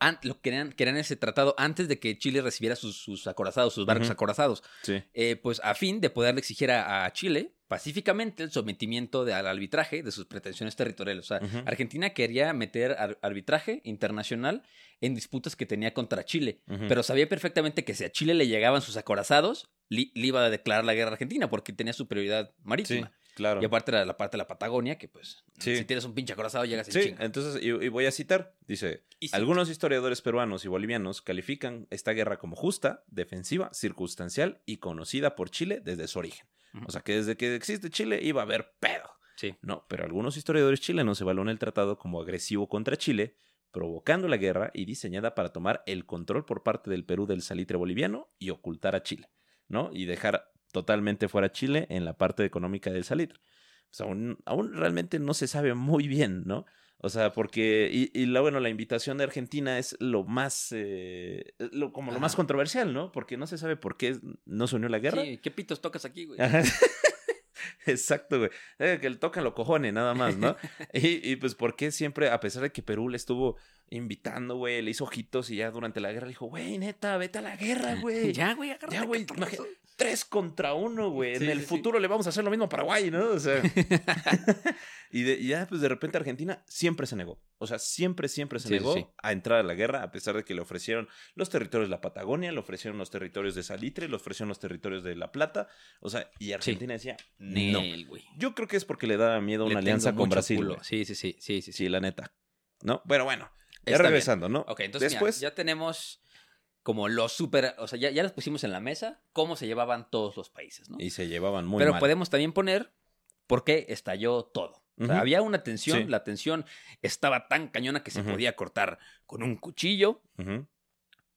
an- lo querían, querían ese tratado antes de que Chile recibiera sus, sus acorazados, sus barcos acorazados. Sí. eh, pues a fin de poderle exigir a, a Chile pacíficamente el sometimiento de- al arbitraje de sus pretensiones territoriales. O sea. Argentina quería meter ar- arbitraje internacional en disputas que tenía contra Chile, pero sabía perfectamente que si a Chile le llegaban sus acorazados, le iba a declarar la guerra a Argentina porque tenía superioridad Sí, marítima. Claro. Y aparte era la parte de la Patagonia, que pues, Sí. si tienes un pinche acorazado, llegas y Sí, entonces, y, y voy a citar, dice, algunos historiadores peruanos y bolivianos califican esta guerra como justa, defensiva, circunstancial y conocida por Chile desde su origen. O sea, que desde que existe Chile iba a haber pedo. Sí. No, pero algunos historiadores chilenos evalúan el tratado como agresivo contra Chile provocando la guerra y diseñada para tomar el control por parte del Perú del salitre boliviano y ocultar a Chile, ¿no? Y dejar totalmente fuera Chile en la parte económica del salitre. Pues aún, aún realmente no se sabe muy bien, ¿no? O sea, porque, y, y la, bueno, la invitación de Argentina es lo más, eh, lo, como lo más controversial, ¿no? Porque no se sabe por qué no se unió la guerra. Sí, ¿qué pitos tocas aquí, güey? Ajá. Exacto, güey. Eh, que le tocan los cojones, nada más, ¿no? y, y pues, ¿por qué siempre, a pesar de que Perú le estuvo invitando, güey, le hizo ojitos y ya durante la guerra le dijo, güey, neta, vete a la guerra, güey. Ya, güey, Ya, güey. Tres contra uno, güey. Sí, en el sí, sí. futuro le vamos a hacer lo mismo a Paraguay, ¿no? O sea. y, de- y ya, pues de repente Argentina siempre se negó. O sea, siempre, siempre se negó sí. a entrar a la guerra, a pesar de que le ofrecieron los territorios de la Patagonia, le ofrecieron los territorios de Salitre, le ofrecieron los territorios de La Plata. O sea, y Argentina decía, no. Nel, güey. Yo creo que es porque le da miedo Le una alianza con Brasil. Sí, sí, sí, sí, sí, sí. Sí, la neta. ¿No? Bueno, bueno. Ya Está bien. regresando, ¿no? Ok, entonces mira, Después, ya tenemos como los super, o sea, ya, ya las pusimos en la mesa, cómo se llevaban todos los países, ¿no? y se llevaban muy Pero mal. podemos también poner por qué estalló todo. O sea, Ujú. había una tensión, Sí. la tensión estaba tan cañona que se podía cortar con un cuchillo,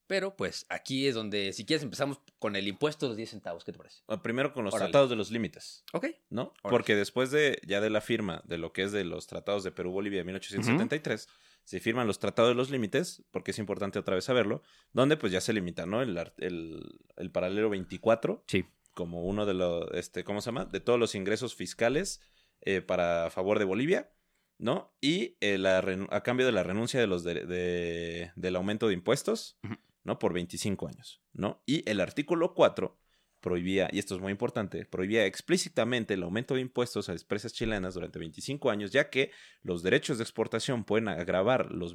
pero pues aquí es donde, si quieres, empezamos con el impuesto de los 10 centavos, ¿qué te parece? Ah, Primero con los tratados de los límites. Ok. ¿no? Porque después de ya de la firma de lo que es de los tratados de Perú-Bolivia de 1873, se firman los tratados de los límites, porque es importante otra vez saberlo, donde pues ya se limita, ¿no? El, el, el paralelo 24 Sí. como uno de los, este, ¿cómo se llama? De todos los ingresos fiscales eh, para favor de Bolivia, ¿no? Y eh, la a cambio de la renuncia de los de- de- del aumento de impuestos. ¿no? Por 25 años, ¿no? Y el artículo 4 prohibía, y esto es muy importante, prohibía explícitamente el aumento de impuestos a las empresas chilenas durante 25 años, ya que los derechos de exportación pueden agravar los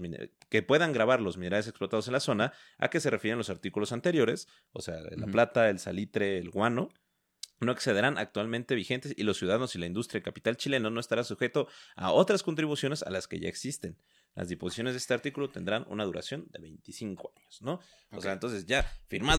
que puedan grabar los minerales explotados en la zona, a que se refieren los artículos anteriores, o sea, la plata, el salitre, el guano, no excederán actualmente vigentes y los ciudadanos y la industria capital chileno no estará sujeto a otras contribuciones a las que ya existen. Las disposiciones de este artículo tendrán una duración de 25 años, ¿no? O sea, entonces ya firmado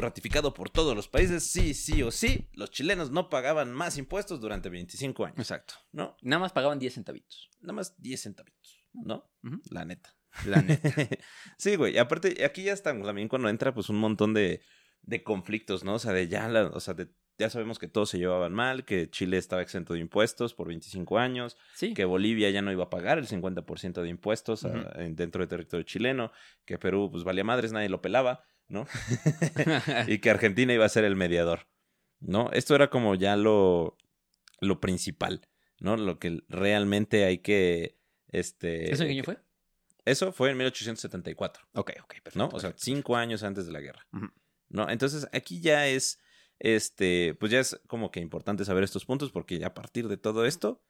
Ratificado por todos los países, sí, sí o sí, los chilenos no pagaban más impuestos durante 25 años, Exacto. ¿no? Nada más pagaban 10 centavitos. Nada más 10 centavitos, ¿no? La neta. La neta. sí, güey. y Aparte, aquí ya estamos también cuando entra pues un montón de, de conflictos, ¿no? O sea, de ya, la- o sea, de- ya sabemos que todos se llevaban mal, que Chile estaba exento de impuestos por 25 años, Sí. que Bolivia ya no iba a pagar el 50% de impuestos a- Ujú. en- dentro del territorio chileno, que Perú pues valía madres, nadie lo pelaba, ¿no? y que Argentina iba a ser el mediador, ¿no? Esto era como ya lo, lo principal, ¿no? Lo que realmente hay que... Este, ¿Eso qué año fue? Eso fue en 1874, Ok, ok, perfecto. ¿no? O sea, cinco años antes de la guerra. ¿no? Entonces aquí ya es, este, pues ya es como que importante saber estos puntos porque ya a partir de todo esto,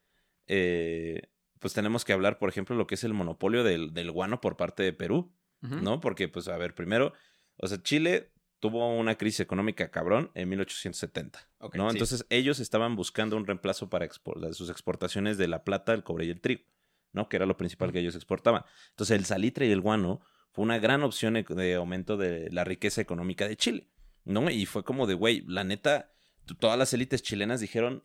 eh, pues tenemos que hablar, por ejemplo, lo que es el monopolio del, del guano por parte de Perú. ¿no? Porque, pues, a ver, primero, o sea, Chile tuvo una crisis económica cabrón en 1870, Ok, ¿no? sí. Entonces ellos estaban buscando un reemplazo para expor- sus exportaciones de la plata, el cobre y el trigo, ¿no? Que era lo principal que ellos exportaban. Entonces el salitre y el guano fue una gran opción de aumento de la riqueza económica de Chile, ¿no? Y fue como de, güey, la neta, todas las élites chilenas dijeron,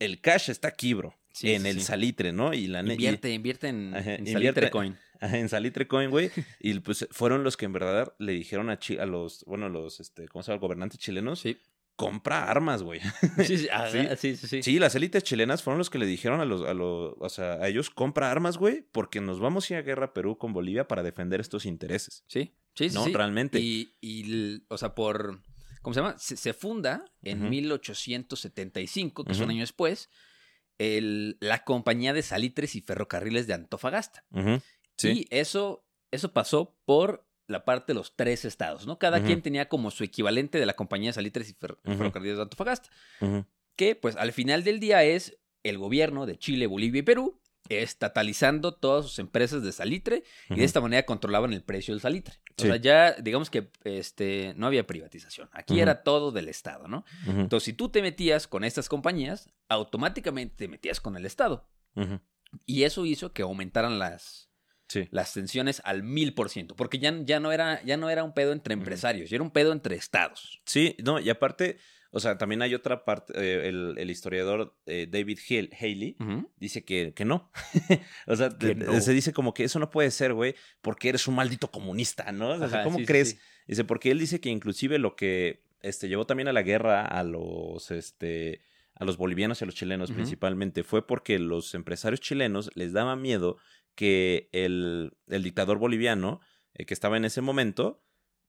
el cash está aquí, bro, Sí, en sí, el salitre, ¿no? Y la y- Invierte, invierte en, Ajá, en invierte- Salitre Coin. En Salitre Coin, güey. Y pues fueron los que en verdad le dijeron a, Chi- a los, bueno, los, este, ¿cómo se llama? Gobernantes chilenos. Sí. Compra armas, güey. Sí, sí, ajá, sí, sí, sí. Sí, las élites chilenas fueron los que le dijeron a los, a los, o sea, a ellos, compra armas, güey, porque nos vamos a ir a guerra Perú con Bolivia para defender estos intereses. Sí, sí, sí. No, realmente. Y, o sea, por, ¿cómo se llama? Se, se funda en Ujú. 1875, que es un año después, el, la Compañía de Salitres y Ferrocarriles de Antofagasta. Ujú, Sí. Y eso, eso pasó por la parte de los tres estados, ¿no? Cada quien tenía como su equivalente de la Compañía de Salitres y Fer-. Ferrocarriles de Antofagasta, que pues al final del día es el gobierno de Chile, Bolivia y Perú estatalizando todas sus empresas de salitre y de esta manera controlaban el precio del salitre. O sea, ya digamos que este, no había privatización. Aquí era todo del Estado, ¿no? Entonces, si tú te metías con estas compañías, automáticamente te metías con el Estado. Y eso hizo que aumentaran las, Sí. las tensiones al mil por ciento. Porque ya, ya, no era, ya no era un pedo entre empresarios, ya era un pedo entre estados. Sí, no, y aparte, o sea, también hay otra parte, eh, el, el historiador eh, David Hale- Haley dice que, que no. o sea, Que te- no. se dice como que eso no puede ser, güey, porque eres un maldito comunista, ¿no? O sea, Ajá, ¿cómo sí, crees? sí. Dice, porque él dice que inclusive lo que este, llevó también a la guerra a los, este, a los bolivianos y a los chilenos principalmente fue porque los empresarios chilenos les daba miedo que el, el dictador boliviano eh, que estaba en ese momento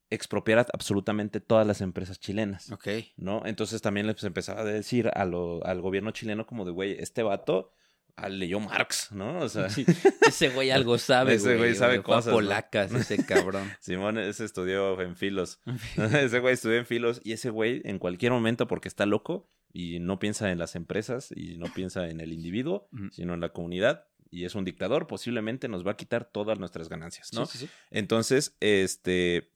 expropiara absolutamente todas las empresas chilenas. Ok. ¿no? Entonces también les empezaba a decir a lo- al gobierno chileno como de, güey, este vato ah, leyó Marx, ¿no? O sea, Sí, Ese güey algo sabe, Ese güey sabe Fue a cosas, ¿no? polacas, ese cabrón. Simón ese estudió en filos. ese güey estudió en filos y ese güey en cualquier momento porque está loco y no piensa en las empresas y no piensa en el individuo, sino en la comunidad y es un dictador, posiblemente nos va a quitar todas nuestras ganancias, ¿no? Sí, sí, sí. Entonces, este,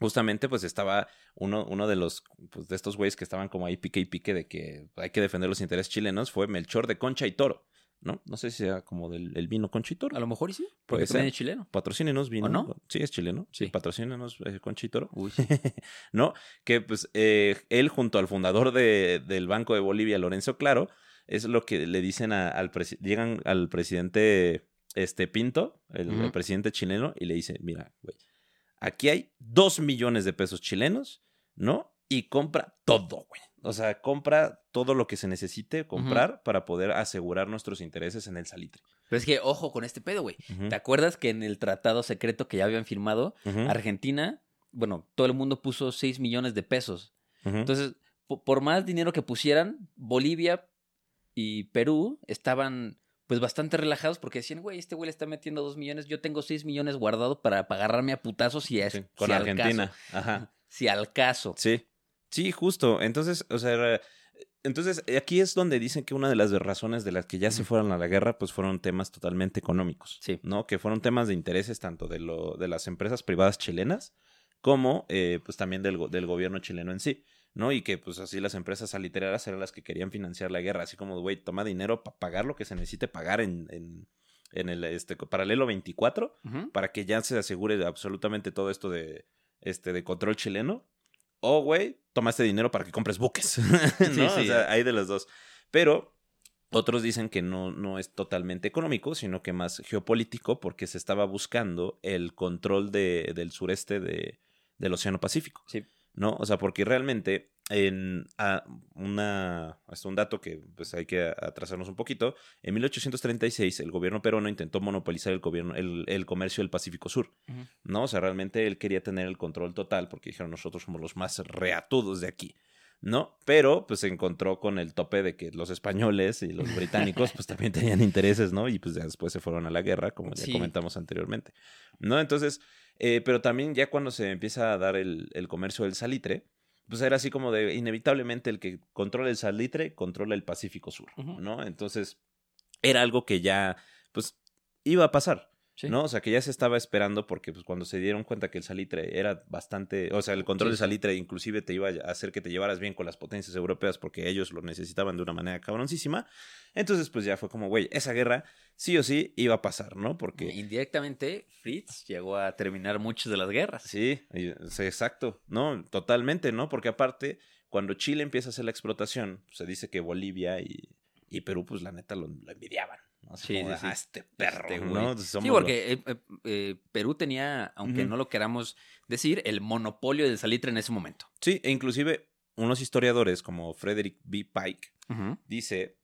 justamente pues estaba uno, uno de los, pues de estos güeyes que estaban como ahí pique y pique de que hay que defender los intereses chilenos fue Melchor de Concha y Toro, ¿no? No sé si sea como del el vino Concha y Toro. A lo mejor sí. Porque también es chileno. Patrocínenos vino. ¿O no? Sí, es chileno. Sí, patrocínenos eh, Concha y Toro. Uy. ¿no? Que pues eh, él junto al fundador de- del Banco de Bolivia, Lorenzo Claro, es lo que le dicen a- al llegan al presidente este Pinto, el, presidente chileno, y le dice, mira, güey, aquí hay dos millones de pesos chilenos, ¿no? Y compra todo, güey. O sea, compra todo lo que se necesite comprar para poder asegurar nuestros intereses en el salitre. Pero es que, ojo con este pedo, güey. Ujú, ¿Te acuerdas que en el tratado secreto que ya habían firmado, Argentina, bueno, todo el mundo puso 6 millones de pesos? Entonces, po- por más dinero que pusieran, Bolivia y Perú estaban pues bastante relajados porque decían, güey, este güey le está metiendo 2 millones, yo tengo 6 millones guardado para agarrarme a putazos si es Sí, con si Argentina. Ajá. Si al caso. Sí, sí, justo. Entonces, o sea, entonces aquí es donde dicen que una de las razones de las que ya se fueron a la guerra, pues fueron temas totalmente económicos. Sí. ¿No? Que fueron temas de intereses tanto de lo, de las empresas privadas chilenas como eh, pues también del, del gobierno chileno en sí. ¿No? Y que pues así las empresas salitreras eran las que querían financiar la guerra, así como, güey, toma dinero para pagar lo que se necesite pagar en, en, en el este, paralelo 24 Ujú. para que ya se asegure absolutamente todo esto de, este, de control chileno. O, güey, toma este dinero para que compres buques. ¿no? sí. O sea, hay de los dos. Pero otros dicen que no, no es totalmente económico, sino que más geopolítico, porque se estaba buscando el control de, del sureste de, del Océano Pacífico. Sí. ¿No? O sea, porque realmente en ah, una, hasta un dato que pues hay que atrasarnos un poquito, en 1836 el gobierno peruano intentó monopolizar el, gobierno, el, el comercio del Pacífico Sur. ¿no? O sea, realmente él quería tener el control total porque dijeron nosotros somos los más reatudos de aquí. ¿No? Pero pues se encontró con el tope de que los españoles y los británicos pues también tenían intereses, ¿no? Y pues ya después se fueron a la guerra, como ya Sí. comentamos anteriormente. ¿No? Entonces, eh, pero también ya cuando se empieza a dar el, el comercio del salitre, pues era así como de inevitablemente el que controla el salitre controla el Pacífico Sur. ¿no? Entonces, era algo que ya, pues, iba a pasar, Sí. ¿no? O sea, que ya se estaba esperando porque, pues, cuando se dieron cuenta que el salitre era bastante, o sea, el control Sí, sí. salitre inclusive te iba a hacer que te llevaras bien con las potencias europeas porque ellos lo necesitaban de una manera cabroncísima, entonces, pues, ya fue como, güey, esa guerra sí o sí iba a pasar, ¿no? Porque... Indirectamente, Fritz llegó a terminar muchas de las guerras. Sí, exacto. No, totalmente, ¿no? Porque aparte, cuando Chile empieza a hacer la explotación, se dice que Bolivia y, y Perú, pues la neta lo, lo envidiaban. ¿No? Así Sí, como, sí, sí. "Ah, este perro, Este. ¿no? Sí, porque eh, eh, eh, Perú tenía, aunque no lo queramos decir, el monopolio del salitre en ese momento. Sí, e inclusive unos historiadores como Frederick B. Pike dice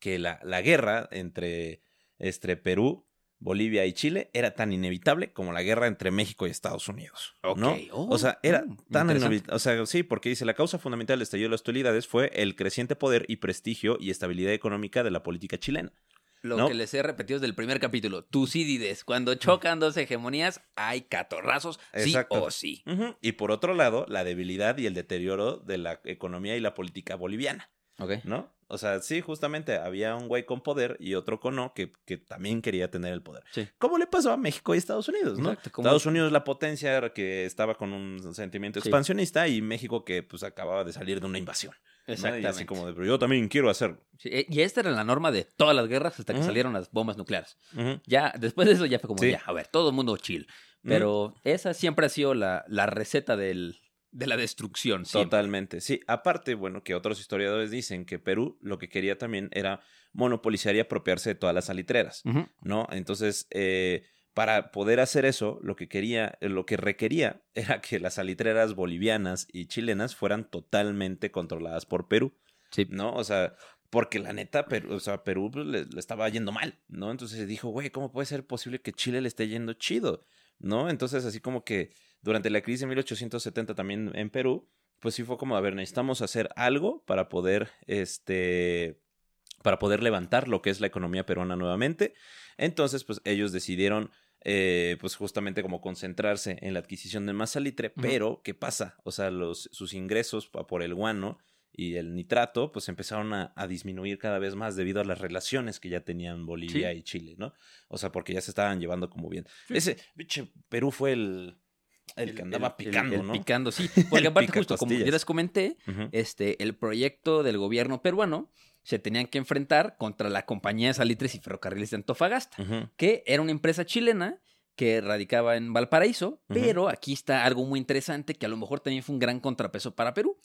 que la, la guerra entre, entre Perú, Bolivia y Chile era tan inevitable como la guerra entre México y Estados Unidos. ¿no? Oh, o sea, era mm, tan inevitable. O sea, sí, porque dice la causa fundamental del estallido de las hostilidades fue el creciente poder y prestigio y estabilidad económica de la política chilena. Lo ¿no? que les he repetido desde el primer capítulo, Tucídides, cuando chocan dos hegemonías, hay catorrazos, sí o sí. Y por otro lado, la debilidad y el deterioro de la economía y la política boliviana. Ok. ¿no? O sea, sí, justamente había un güey con poder y otro con no que, que también quería tener el poder. Sí. Como le pasó a México y Estados Unidos, ¿no? Exacto, Estados Unidos la potencia que estaba con un sentimiento Sí. expansionista y México que pues acababa de salir de una invasión. ¿No? Y Exactamente. así como de, pero yo también quiero hacerlo. Sí, eh, y esta era la norma de todas las guerras hasta que salieron las bombas nucleares. Ya, después de eso ya fue como, Sí. ya, a ver, todo el mundo chill. Pero esa siempre ha sido la, la receta del, de la destrucción. siempre. Totalmente, sí. Aparte, bueno, que otros historiadores dicen que Perú lo que quería también era monopolizar y apropiarse de todas las salitreras. ¿no? Entonces, eh, para poder hacer eso, lo que quería, eh, lo que requería era que las salitreras bolivianas y chilenas fueran totalmente controladas por Perú, Sí. ¿no? O sea, porque la neta, Perú, o sea, Perú pues, le, le estaba yendo mal, ¿no? Entonces se dijo, güey, ¿cómo puede ser posible que Chile le esté yendo chido? ¿No? Entonces, así como que durante la crisis de 1870 también en Perú, pues sí fue como, a ver, necesitamos hacer algo para poder, este, para poder levantar lo que es la economía peruana nuevamente. Entonces, pues ellos decidieron, eh, pues justamente como concentrarse en la adquisición de más salitre, pero ¿qué pasa? O sea, los, sus ingresos por el guano y el nitrato, pues empezaron a, a disminuir cada vez más debido a las relaciones que ya tenían Bolivia Sí. y Chile, ¿no? O sea, porque ya se estaban llevando como bien. Sí. Ese, pinche, Perú fue el, el, que andaba el- picando, el ¿no? Picando, sí. Porque aparte, justo como ya les comenté, este, el proyecto del gobierno peruano se tenían que enfrentar contra la compañía de salitres y ferrocarriles de Antofagasta, que era una empresa chilena que radicaba en Valparaíso, pero aquí está algo muy interesante que a lo mejor también fue un gran contrapeso para Perú.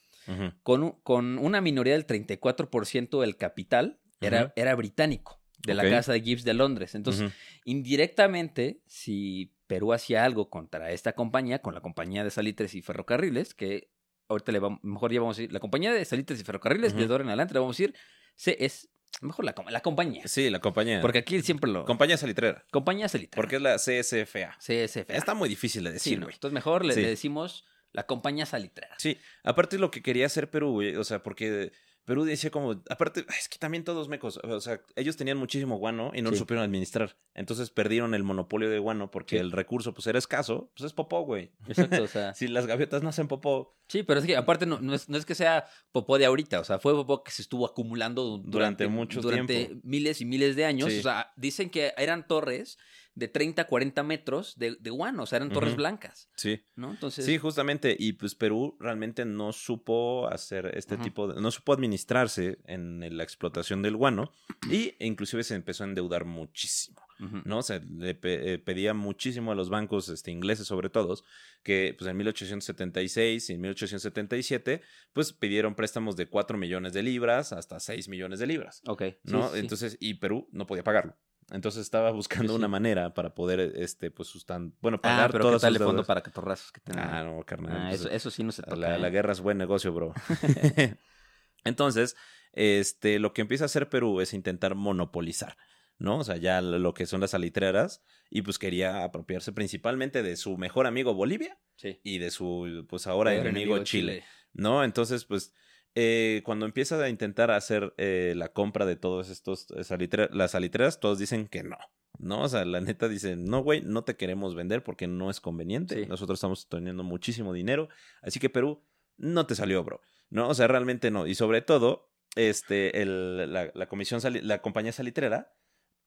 Con, con una minoría del 34% del capital era, era británico, de la casa de Gibbs de Londres. Entonces, indirectamente, si Perú hacía algo contra esta compañía, con la compañía de salitres y ferrocarriles, que ahorita le vamos, mejor ya vamos a decir, la compañía de salitres y ferrocarriles, desde ahora en adelante le vamos a decir, se, es mejor la, la compañía. Sí, la compañía. Porque aquí siempre lo... Compañía salitrera. compañía salitre. Porque es la CSFA. CSF. Está muy difícil de Sí, decir, ¿no? güey. Entonces mejor le, Sí. le decimos la compañía salitrera. Sí, aparte lo que quería hacer Perú, güey, o sea, porque Perú decía como, aparte, es que también todos mecos, o sea, ellos tenían muchísimo guano y no lo supieron administrar. Entonces perdieron el monopolio de guano porque Sí. el recurso, pues era escaso, pues es popó, güey. Exacto, o sea... Si las gaviotas no hacen popó Sí, pero es que aparte no, no, es, no es que sea popó de ahorita, o sea, fue popó que se estuvo acumulando du- Durante mucho durante tiempo. miles y miles de años. Sí. O sea, dicen que eran torres de 30, 40 metros de, de guano, o sea, eran torres blancas, Sí. ¿no? Entonces, Sí, justamente. Y pues Perú realmente no supo hacer este tipo de. No supo administrarse en la explotación del guano. Y e inclusive se empezó a endeudar muchísimo. ¿no? O sea, le pe- eh, pedía muchísimo a los bancos este, ingleses, sobre todo, que pues en 1876 y en 1877, pues pidieron préstamos de 4 millones de libras hasta 6 millones de libras, Ok. ¿no? sí, sí. Entonces, y Perú no podía pagarlo. Entonces estaba buscando Sí, una manera para poder, este, pues, sustan bueno, Ah, pagar pero todas ¿qué tal sus el fondo para catorrazos que tenía? Ah, no, carnal. Ah, pues, eso, eso sí no se toca. la, la ¿eh? guerra es buen negocio, bro. Entonces, este, lo que empieza a hacer Perú es intentar monopolizar, ¿no? O sea, ya lo que son las salitreras, y pues quería apropiarse principalmente de su mejor amigo Bolivia Sí. y de su, pues ahora enemigo Chile, ¿no? Entonces, pues, eh, cuando empieza a intentar hacer eh, la compra de todos estos eh, salitre- las salitreras, todos dicen que no. ¿No? O sea, la neta dicen, no, güey, no te queremos vender porque no es conveniente. Sí. Nosotros estamos teniendo muchísimo dinero. Así que Perú, no te salió, bro. No, o sea, realmente no. Y sobre todo, este, el, la, la comisión, la compañía salitrera,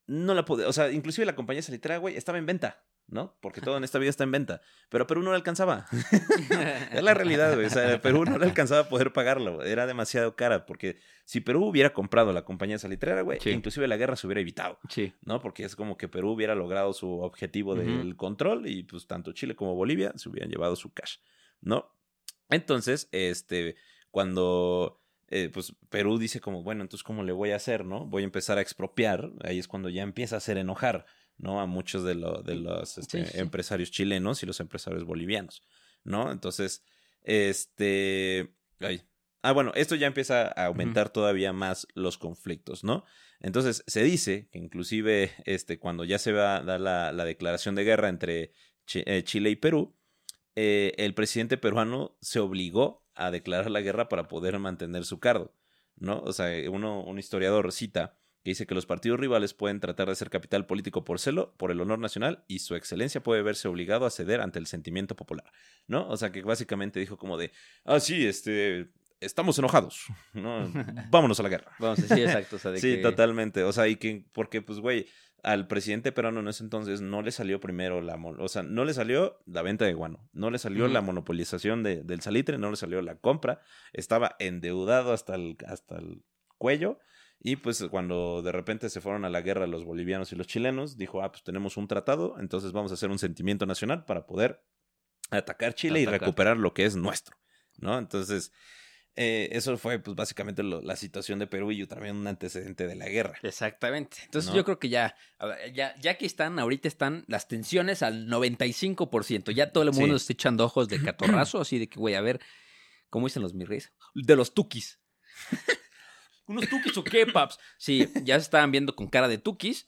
no la pude, o sea, inclusive la compañía salitrera, güey, estaba en venta, ¿no? Porque todo en esta vida está en venta. Pero Perú no le alcanzaba. es la realidad, güey. O sea, a Perú no le alcanzaba a poder pagarlo. Era demasiado cara. Porque si Perú hubiera comprado la compañía salitrera, güey, Sí. inclusive la guerra se hubiera evitado. Sí. ¿no? Porque es como que Perú hubiera logrado su objetivo del control y pues tanto Chile como Bolivia se hubieran llevado su cash, ¿no? Entonces, este, cuando eh, pues Perú dice como, bueno, entonces ¿cómo le voy a hacer, no? Voy a empezar a expropiar, ahí es cuando ya empieza a hacer enojar, ¿no? A muchos de, lo- de los este, Sí, sí. empresarios chilenos y los empresarios bolivianos, ¿no? Entonces, este, ay, Ah, bueno, esto ya empieza a aumentar todavía más los conflictos, ¿no? Entonces, se dice que inclusive este, cuando ya se va a dar la, la declaración de guerra entre eh, Chile y Perú, eh, el presidente peruano se obligó a declarar la guerra para poder mantener su cargo, ¿no? O sea, uno, un historiador cita que dice que los partidos rivales pueden tratar de ser capital político por celo, por el honor nacional, y su excelencia puede verse obligado a ceder ante el sentimiento popular, ¿no? O sea, que básicamente dijo como de, ah, sí, este, estamos enojados, ¿no? Vámonos a la guerra. Vamos decir exacto. O sea, de Sí, que- totalmente. O sea, y que, porque, pues, güey, al presidente peruano en ese entonces no le salió primero la, o sea, no le salió la venta de guano, no le salió la monopolización de- del salitre, no le salió la compra, estaba endeudado hasta el, hasta el cuello. Y pues cuando de repente se fueron a la guerra los bolivianos y los chilenos, dijo, ah, pues tenemos un tratado, entonces vamos a hacer un sentimiento nacional para poder atacar Chile y recuperar lo que es nuestro, ¿no? Entonces, eh, eso fue pues básicamente lo- la situación de Perú y también un antecedente de la guerra. Exactamente. Entonces ¿No? yo creo que ya, ya, ya que están, ahorita están las tensiones al 95%. Ya todo el mundo Sí. está echando ojos de catorrazo, así de que, güey, a ver, ¿cómo dicen los mirris? De los tukis. ¿Unos tukis o qué, paps? Sí, ya se estaban viendo con cara de tukis.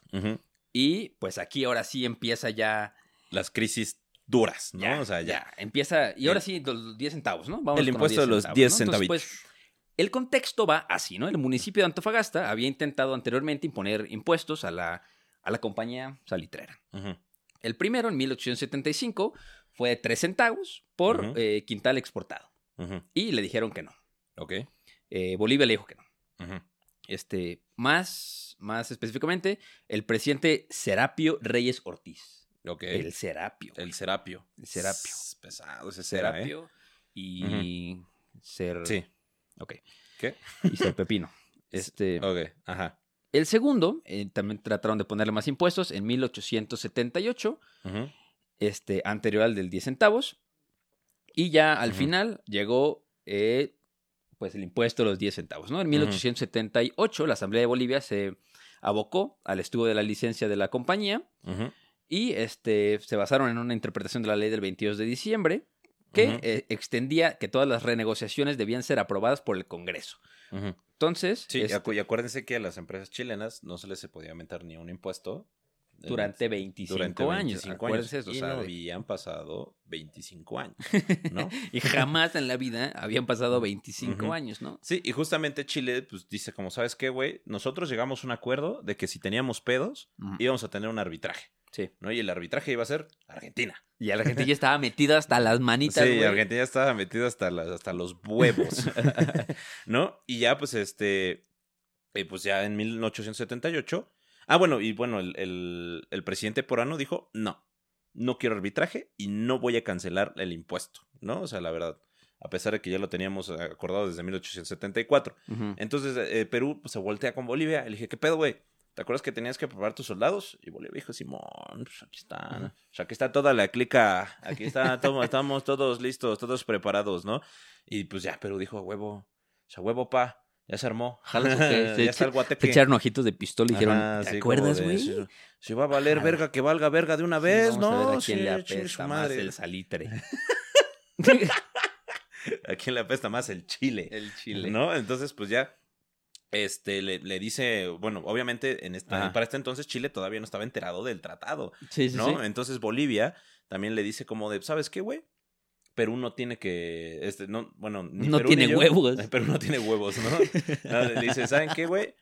Y pues aquí ahora sí empieza ya. Las crisis duras, ¿no? ya o sea, ya. Empieza. Y ahora sí, los 10 centavos, ¿no? Vamos El impuesto de los 10 Entonces, centavitos. pues, el contexto va así, ¿no? El municipio de Antofagasta había intentado anteriormente imponer impuestos a la, a la compañía salitrera. El primero, en 1875, fue de 3 centavos por eh, quintal exportado. Y le dijeron que no. Ok. Eh, Bolivia le dijo que no. Este, más, más específicamente, el presidente Serapio Reyes Ortiz. Ok. El Serapio. El serapio. El serapio. Es pesado ese cera, ¿eh? Serapio y ser. Sí. Ok. ¿Qué? Y ser pepino. Este, Ok. Ajá. El segundo, eh, también trataron de ponerle más impuestos en 1878, Ujú. este, anterior al del 10 centavos. Y ya al final llegó eh, pues el impuesto de los 10 centavos. ¿no? En 1878 la Asamblea de Bolivia se abocó al estudio de la licencia de la compañía y este, se basaron en una interpretación de la ley del 22 de diciembre que eh, extendía que todas las renegociaciones debían ser aprobadas por el Congreso. Entonces, Sí, este, y acuérdense que a las empresas chilenas no se les podía aumentar ni un impuesto. Durante 25 durante años. 25 acuérdense años. o Y sea, no de- habían pasado 25 años, ¿no? y jamás en la vida habían pasado 25 Ujú. años, ¿no? Sí, y justamente Chile, pues dice, como sabes qué, güey, nosotros llegamos a un acuerdo de que si teníamos pedos, íbamos a tener un arbitraje, Sí. ¿no? Y el arbitraje iba a ser Argentina. Y Argentina estaba metida hasta las manitas, Sí. Argentina estaba metida hasta, las, hasta los huevos, ¿no? Y ya, pues, este, eh, pues ya en 1878, ah, bueno, y bueno, el, el, el presidente Porano dijo, no, no quiero arbitraje y no voy a cancelar el impuesto, ¿no? O sea, la verdad, a pesar de que ya lo teníamos acordado desde 1874. Ujú. Entonces eh, Perú pues, se voltea con Bolivia. Le dije, ¿qué pedo, güey? ¿Te acuerdas que tenías que preparar tus soldados? Y Bolivia dijo, Simón, pues aquí está. Ujú. O sea, aquí está toda la clica. Aquí está, todo- estamos todos listos, todos preparados, ¿no? Y pues ya Perú dijo, huevo, o sea, huevo, pa. Ya se armó. Jalas. Se ya está el guateque. echaron ojitos de pistola y dijeron, Ajá, ¿te sí, acuerdas, güey? Si, si va a valer Ajá. verga, que valga verga de una Sí, vez, vamos a ver ¿no? a quién le Sí, apesta más el salitre. ¿A quién le apesta más el chile? el chile. ¿No? Entonces, pues ya. Este le, le dice, bueno, obviamente en esta, para este entonces Chile todavía no estaba enterado del tratado, Sí, sí, ¿no? Entonces Bolivia también le dice como de, ¿sabes qué, güey? Perú no tiene que, este, no, bueno, ni No Perú tiene ni yo- huevos. Perú no tiene huevos, ¿no? Le dice, ¿saben qué, güey?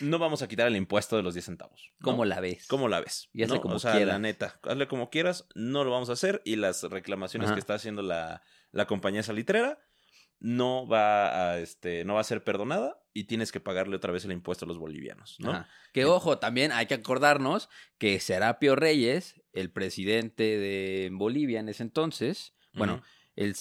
No vamos a quitar el impuesto de los 10 centavos. ¿no? ¿Cómo la ves? ¿Cómo la ves? Y hazle ¿no? como o sea, quieras. la neta, hazle como quieras, no lo vamos a hacer y las reclamaciones Ajá. que está haciendo la, la compañía salitrera no va a este no va a ser perdonada y tienes que pagarle otra vez el impuesto a los bolivianos, ¿no? Ajá. Que ojo, también hay que acordarnos que Serapio Reyes, el presidente de Bolivia en ese entonces, bueno, Ujú. el...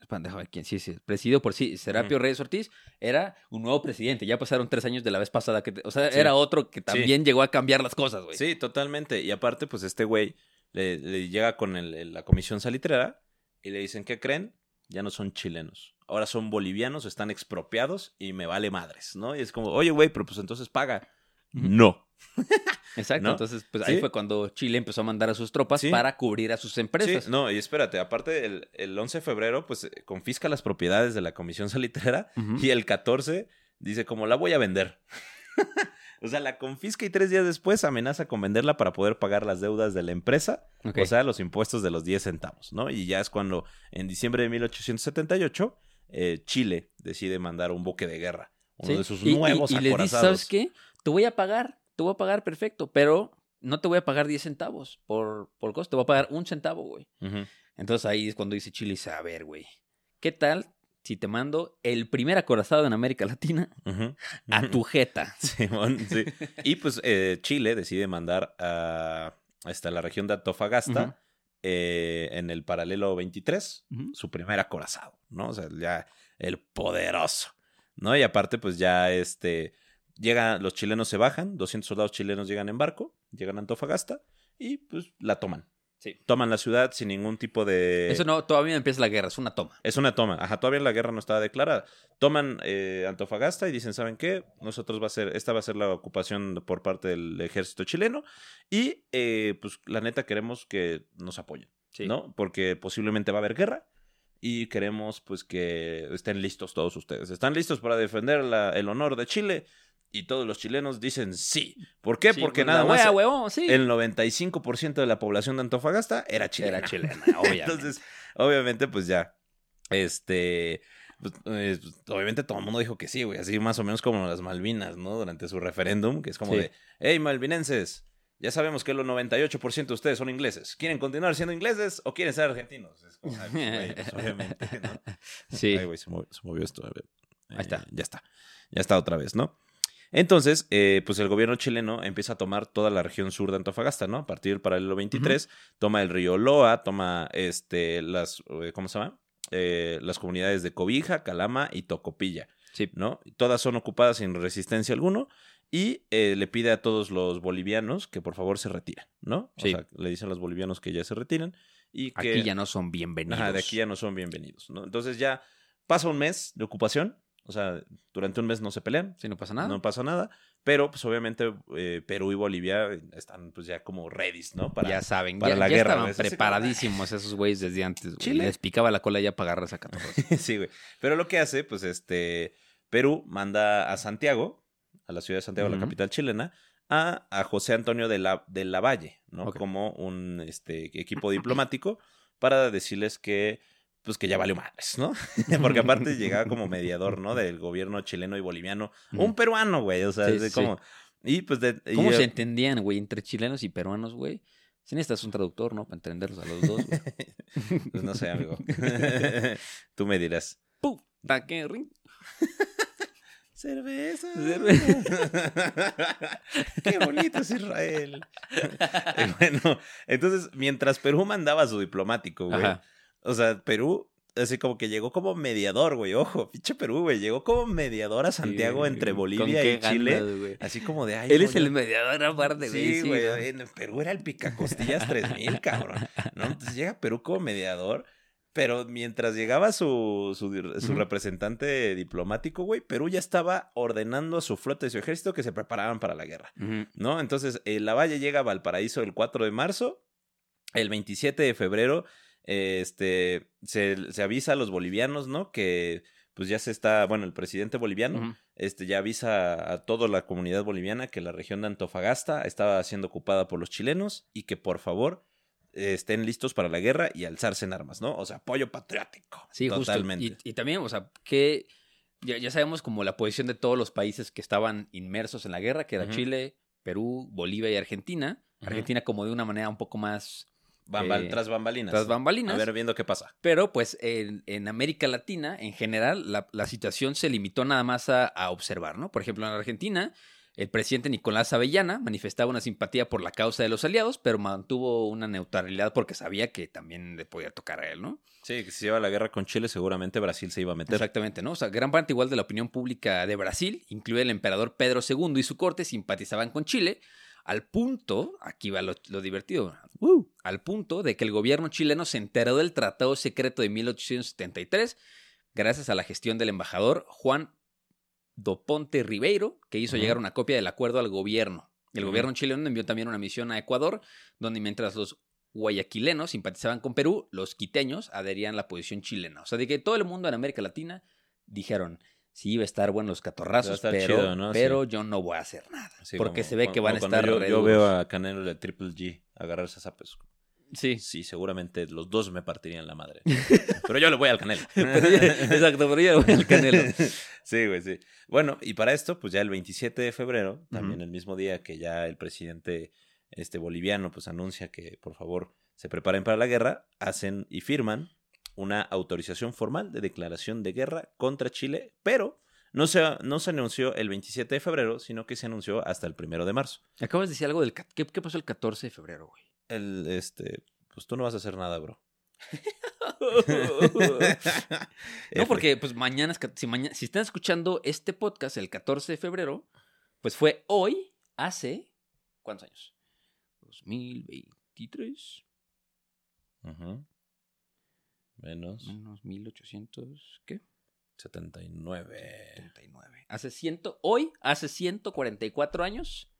Espera, déjame ver quién, sí, sí, presidido por sí, Serapio. Reyes Ortiz, era un nuevo presidente, ya pasaron tres años de la vez pasada, que, o sea, Sí. era otro que también llegó a cambiar las cosas, güey. Sí, totalmente. Y aparte, pues este güey le, le llega con el- el- la comisión salitrera y le dicen, ¿qué creen? Ya no son chilenos. Ahora son bolivianos, están expropiados y me vale madres, ¿no? Y es como, oye, güey, pero pues entonces paga. No. Exacto, ¿No? entonces pues ahí fue cuando Chile empezó a mandar a sus tropas Sí. para cubrir a sus empresas. Sí, no, y espérate, aparte el, el 11 de febrero, pues eh, confisca las propiedades de la comisión salitrera Ujú. y el 14 dice como la voy a vender. o sea, la confisca y tres días después amenaza con venderla para poder pagar las deudas de la empresa, o sea, los impuestos de los 10 centavos, ¿no? Y ya es cuando en diciembre de 1878 eh, Chile decide mandar un buque de guerra, uno de sus Y- y- nuevos y, dice, acorazados. ¿sabes qué? Te voy a pagar, te voy a pagar perfecto, pero no te voy a pagar 10 centavos por, por costo, te voy a pagar un centavo, güey. Entonces ahí es cuando dice Chile, dice, a ver, güey, ¿qué tal si te mando el primer acorazado en América Latina a tu jeta? Sí. Y pues eh, Chile decide mandar a, hasta la región de Antofagasta eh, en el paralelo 23 Ujú. su primer acorazado, ¿no? O sea, ya el poderoso, ¿no? Y aparte, pues ya este, llega, los chilenos se bajan, 200 soldados chilenos llegan en barco, llegan a Antofagasta y pues la toman. Sí. Toman la ciudad sin ningún tipo de... Eso no, todavía empieza la guerra, es una toma. Es una toma. Ajá, todavía la guerra no estaba declarada. Toman eh, Antofagasta y dicen, ¿saben qué? Nosotros va a ser, esta va a ser la ocupación por parte del ejército chileno y eh, pues la neta queremos que nos apoyen, Sí. ¿no? Porque posiblemente va a haber guerra y queremos pues que estén listos todos ustedes. ¿Están listos para defender la- el honor de Chile? Y todos los chilenos dicen sí. ¿Por qué? Sí, Porque pues, nada la más wea, huevón, sí. el 95% de la población de Antofagasta era chilena. Era chilena, obviamente. Entonces, obviamente, pues ya, este, pues, eh, pues, obviamente todo el mundo dijo que sí, güey, así más o menos como las Malvinas, ¿no? Durante su referéndum, que es como Sí. de, hey, malvinenses, ya sabemos que el 98% de ustedes son ingleses. ¿Quieren continuar siendo ingleses o quieren ser argentinos? Es como, ay, güey, pues, obviamente, ¿no? sí. Ay, güey, se, movió, se movió esto, a ver. Ahí está. Ya está, ya está otra vez, ¿no? Entonces, eh, pues el gobierno chileno empieza a tomar toda la región sur de Antofagasta, ¿no? A partir del paralelo 23, toma el río Loa, toma este, las, eh, ¿cómo se llama? Eh, las comunidades de Cobija, Calama y Tocopilla, Sí. ¿no? Todas son ocupadas sin resistencia alguno y eh, le pide a todos los bolivianos que por favor se retiren, ¿no? O sea, le dicen a los bolivianos que ya se retiren y que... Aquí ya no son bienvenidos. Ajá, de aquí ya no son bienvenidos, ¿no? Entonces ya pasa un mes de ocupación, o sea, durante un mes no se pelean, Sí, no pasa nada. no pasa nada, pero pues obviamente eh, Perú y Bolivia están pues ya como ready, ¿no? Para, ya saben, para ya, la ya guerra, estaban preparadísimos esos güeyes desde antes. güey. Chile. Les picaba la cola ya para agarrar esa sí, güey. Pero lo que hace, pues este, Perú manda a Santiago, a la ciudad de Santiago, la capital chilena, a, a José Antonio de la, de la Valle, ¿no? Como un este, equipo diplomático para decirles que pues que ya valió madres, ¿no? Porque aparte llegaba como mediador, ¿no? Del gobierno chileno y boliviano. Un peruano, güey, o sea, Sí, de sí. como... Y pues de... y, ¿Cómo se entendían, güey, entre chilenos y peruanos, güey? Si necesitas un traductor, ¿no? Para entenderlos a los dos, güey. Pues no sé, amigo. Tú me dirás. Puta, qué rin- Cerveza. Cerve- Qué bonito es Israel. Bueno, entonces, mientras Perú mandaba a su diplomático, güey. Ajá. O sea, Perú, así como que llegó como mediador, güey. Ojo, pinche Perú, güey. Llegó como mediador a Santiago Sí, entre ¿con Bolivia y Chile. güey? Así como de, ay, Él es el mediador aparte, güey. Sí, güey. En Perú era el picacostillas 3000, cabrón. ¿no? Entonces llega Perú como mediador. Pero mientras llegaba su, su, representante diplomático, güey, Perú ya estaba ordenando a su flota y su ejército que se preparaban para la guerra. ¿no? Entonces, eh, la Valle llega a Valparaíso el 4 de marzo. El 27 de febrero, este, se, se avisa a los bolivianos, ¿no? Que pues ya se está, bueno, el presidente boliviano este, ya avisa a toda la comunidad boliviana que la región de Antofagasta estaba siendo ocupada por los chilenos y que por favor eh, estén listos para la guerra y alzarse en armas, ¿no? O sea, apoyo patriótico. Sí, totalmente. justo. Y, y también, o sea, que ya, ya sabemos como la posición de todos los países que estaban inmersos en la guerra, que era. Chile, Perú, Bolivia y Argentina. Argentina como de una manera un poco más Bambal- eh, tras bambalinas. tras bambalinas. A ver, viendo qué pasa. Pero pues en, en América Latina, en general, la, la situación se limitó nada más a, a observar, ¿no? Por ejemplo, en Argentina, el presidente Nicolás Avellana manifestaba una simpatía por la causa de los aliados, pero mantuvo una neutralidad porque sabía que también le podía tocar a él, ¿no? Sí, que si se lleva la guerra con Chile, seguramente Brasil se iba a meter. Exactamente, ¿no? O sea, gran parte igual de la opinión pública de Brasil, incluye el emperador Pedro II y su corte, simpatizaban con Chile, al punto, aquí va lo, lo divertido, al punto de que el gobierno chileno se enteró del Tratado Secreto de 1873 gracias a la gestión del embajador Juan do Ponte Ribeiro, que hizo llegar una copia del acuerdo al gobierno. El gobierno chileno envió también una misión a Ecuador, donde mientras los guayaquilenos simpatizaban con Perú, los quiteños adherían a la posición chilena. O sea, de que todo el mundo en América Latina dijeron, sí, iba a estar bueno los Va catorrazos, pero, chido, ¿no? pero yo no voy a hacer nada. Sí, porque como se ve que van a estar Yo, yo veo a Canelo de Triple G agarrarse a zapes. Sí. Sí, seguramente los dos me partirían la madre. Pero yo le voy al Canelo. Pero yo- exacto, pero yo voy al Canelo. Sí, güey, sí. Bueno, y para esto, pues ya el 27 de febrero, también el mismo día que ya el presidente este boliviano pues anuncia que por favor se preparen para la guerra, hacen y firman una autorización formal de declaración de guerra contra Chile, pero no se, no se anunció el 27 de febrero, sino que se anunció hasta el 1 de marzo. Acabas de decir algo del... ¿Qué, qué pasó el 14 de febrero, güey? El, este, pues tú no vas a hacer nada, bro. No, porque pues mañana, si, mañana, si están escuchando este podcast el 14 de febrero, pues fue hoy, hace, ¿cuántos años? 2023, Ujú. Menos menos 1800, ¿qué? 79. 79. Hace ciento, hoy, hace 144 años,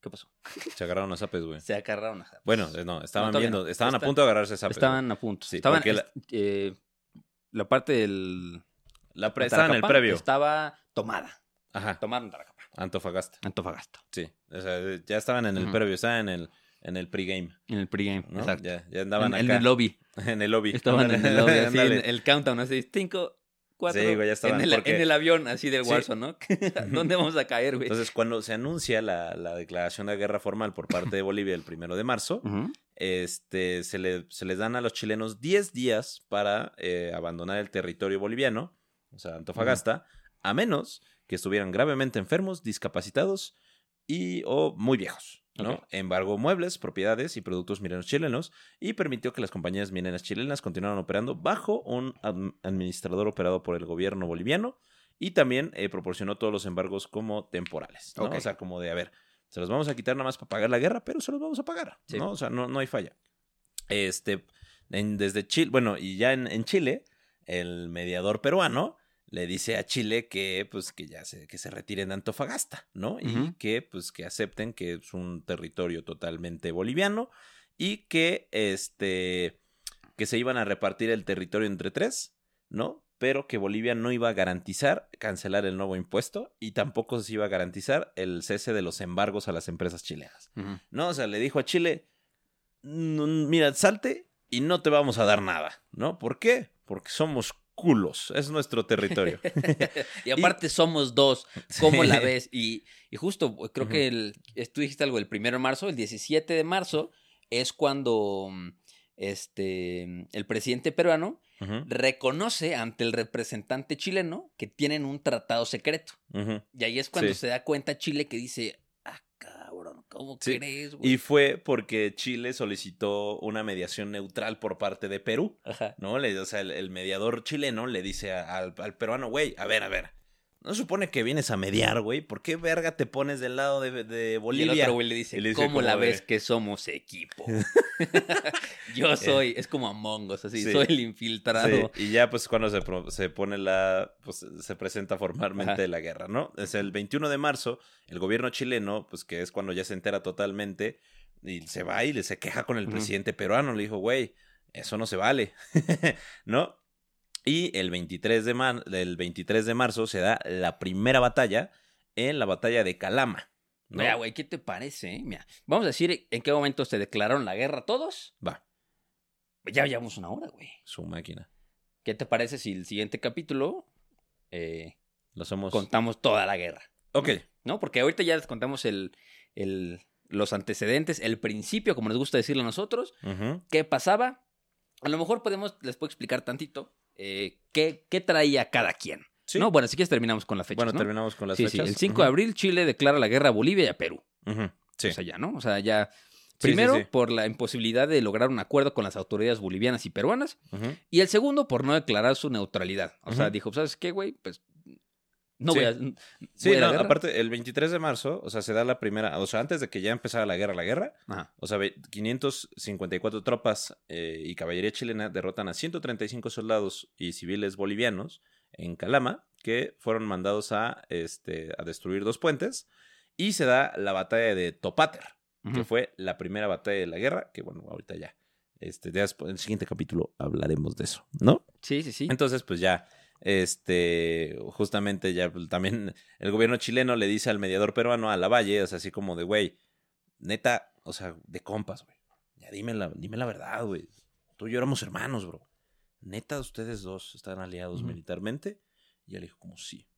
¿qué pasó? Se agarraron a zapes, güey. Se agarraron a Bueno, eh, no, estaban viendo, no. estaban a punto de agarrarse zapes. Estaban a punto. Sí, estaban, la- eh, la parte del... La pre- de estaban en el previo. Estaba tomada. Ajá, Tomaron Taracapa. Antofagasta. Antofagasta. Sí, o sea, ya estaban en el previo, estaban en el, en el pregame. En el pregame. ¿no? Exacto. Ya, ya andaban en, en acá. el lobby. En el lobby. Estaban en el lobby, así, en el countdown, así, cinco, cuatro. Sí, güey, ya estaban, En el, porque- en el avión, así del Sí. Warzone, ¿no? ¿Dónde vamos a caer, güey? Entonces, cuando se anuncia la, la declaración de guerra formal por parte de Bolivia el primero de marzo, este, se, le- se les dan a los chilenos 10 días para eh, abandonar el territorio boliviano, o sea, Antofagasta, a menos que estuvieran gravemente enfermos, discapacitados y o muy viejos. ¿no? Ok. Embargó muebles, propiedades y productos mineros chilenos y permitió que las compañías mineras chilenas continuaran operando bajo un adm- administrador operado por el gobierno boliviano y también eh, proporcionó todos los embargos como temporales. ¿no? O sea, como de, a ver, se los vamos a quitar nada más para pagar la guerra, pero se los vamos a pagar. Sí. ¿no? O sea, no, no hay falla. Este, en- desde Chile, bueno, y ya en, en Chile, el mediador peruano le dice a Chile que, pues, que ya se, que se retiren de Antofagasta, ¿no? Y que, pues, que acepten que es un territorio totalmente boliviano y que, este, que se iban a repartir el territorio entre tres, ¿no? Pero que Bolivia no iba a garantizar cancelar el nuevo impuesto y tampoco se iba a garantizar el cese de los embargos a las empresas chilenas. ¿no? O sea, le dijo a Chile, "Mm, mira, salte y no te vamos a dar nada, ¿no? ¿Por qué? Porque somos culos, es nuestro territorio. y aparte somos dos, ¿cómo la ves? Y, y justo, creo Ujú. que el, tú dijiste algo, el primero de marzo, el 17 de marzo es cuando mm, este, el presidente peruano reconoce ante el representante chileno que tienen un tratado secreto. Y ahí es cuando Sí. se da cuenta Chile que dice, ah, cabrón, ¿cómo Sí, crees, güey? Y fue porque Chile solicitó una mediación neutral por parte de Perú, Ajá. ¿no? Le, o sea, el, el mediador chileno le dice a- al, al peruano, güey, a ver, a ver, no se supone que vienes a mediar, güey, ¿por qué verga te pones del lado de, de Y el Bolivia? otro güey le dice, ¿cómo la ves que somos equipo? Yo soy, es como Among Us, así, Sí. soy el Sí, infiltrado. y ya pues cuando se, se pone la, pues se presenta formalmente Ajá. la guerra, ¿no? Es el 21 de marzo, el gobierno chileno, pues que es cuando ya se entera totalmente, y se va y le se queja con el presidente peruano, le dijo, güey, eso no se vale, ¿no? Y el 23, de mar- el 23 de marzo se da la primera batalla en la batalla de Calama. ¿no? Mira, güey, ¿qué te parece? eh? Mira, vamos a decir en qué momento se declararon la guerra todos. Va, Ya llevamos una hora, güey. su máquina. ¿Qué te parece si el siguiente capítulo eh, Lo somos... contamos toda la guerra? Ok, ¿No? Porque ahorita ya les contamos el, el, los antecedentes, el principio, como nos gusta decirlo a nosotros, qué pasaba. A lo mejor podemos, les puedo explicar tantito eh, qué, qué traía cada quien. sí. No, bueno, si quieres terminamos con la fecha. bueno, ¿no? terminamos con las sí, sí, fechas. el 5 de abril Chile declara la guerra a Bolivia y a Perú. Sí. O sea, ya, ¿no? O sea, ya. Sí, Primero, sí, sí. por la imposibilidad de lograr un acuerdo con las autoridades bolivianas y peruanas. Y el segundo, por no declarar su neutralidad. O sea, dijo, ¿sabes qué, güey? Pues no Sí. voy a. Sí, voy a no, aparte, el 23 de marzo, o sea, se da la primera, o sea, antes de que ya empezara la guerra, la guerra, Ajá. o sea, ve- 554 tropas eh, y caballería chilena derrotan a 135 soldados y civiles bolivianos en Calama, que fueron mandados a, este, a destruir dos puentes, y se da la batalla de Topater, que fue la primera batalla de la guerra, que bueno, ahorita ya, este, ya después- en el siguiente capítulo hablaremos de eso, ¿no? Sí, sí, sí. Entonces, pues ya, este, justamente ya pues, también el gobierno chileno le dice al mediador peruano, a Lavalle, o sea, así como de, güey, neta, o sea, de compas, güey. Ya dime la, dime la verdad, güey. Tú y yo éramos hermanos, bro. Neta, ustedes dos están aliados militarmente. Y él dijo como, sí.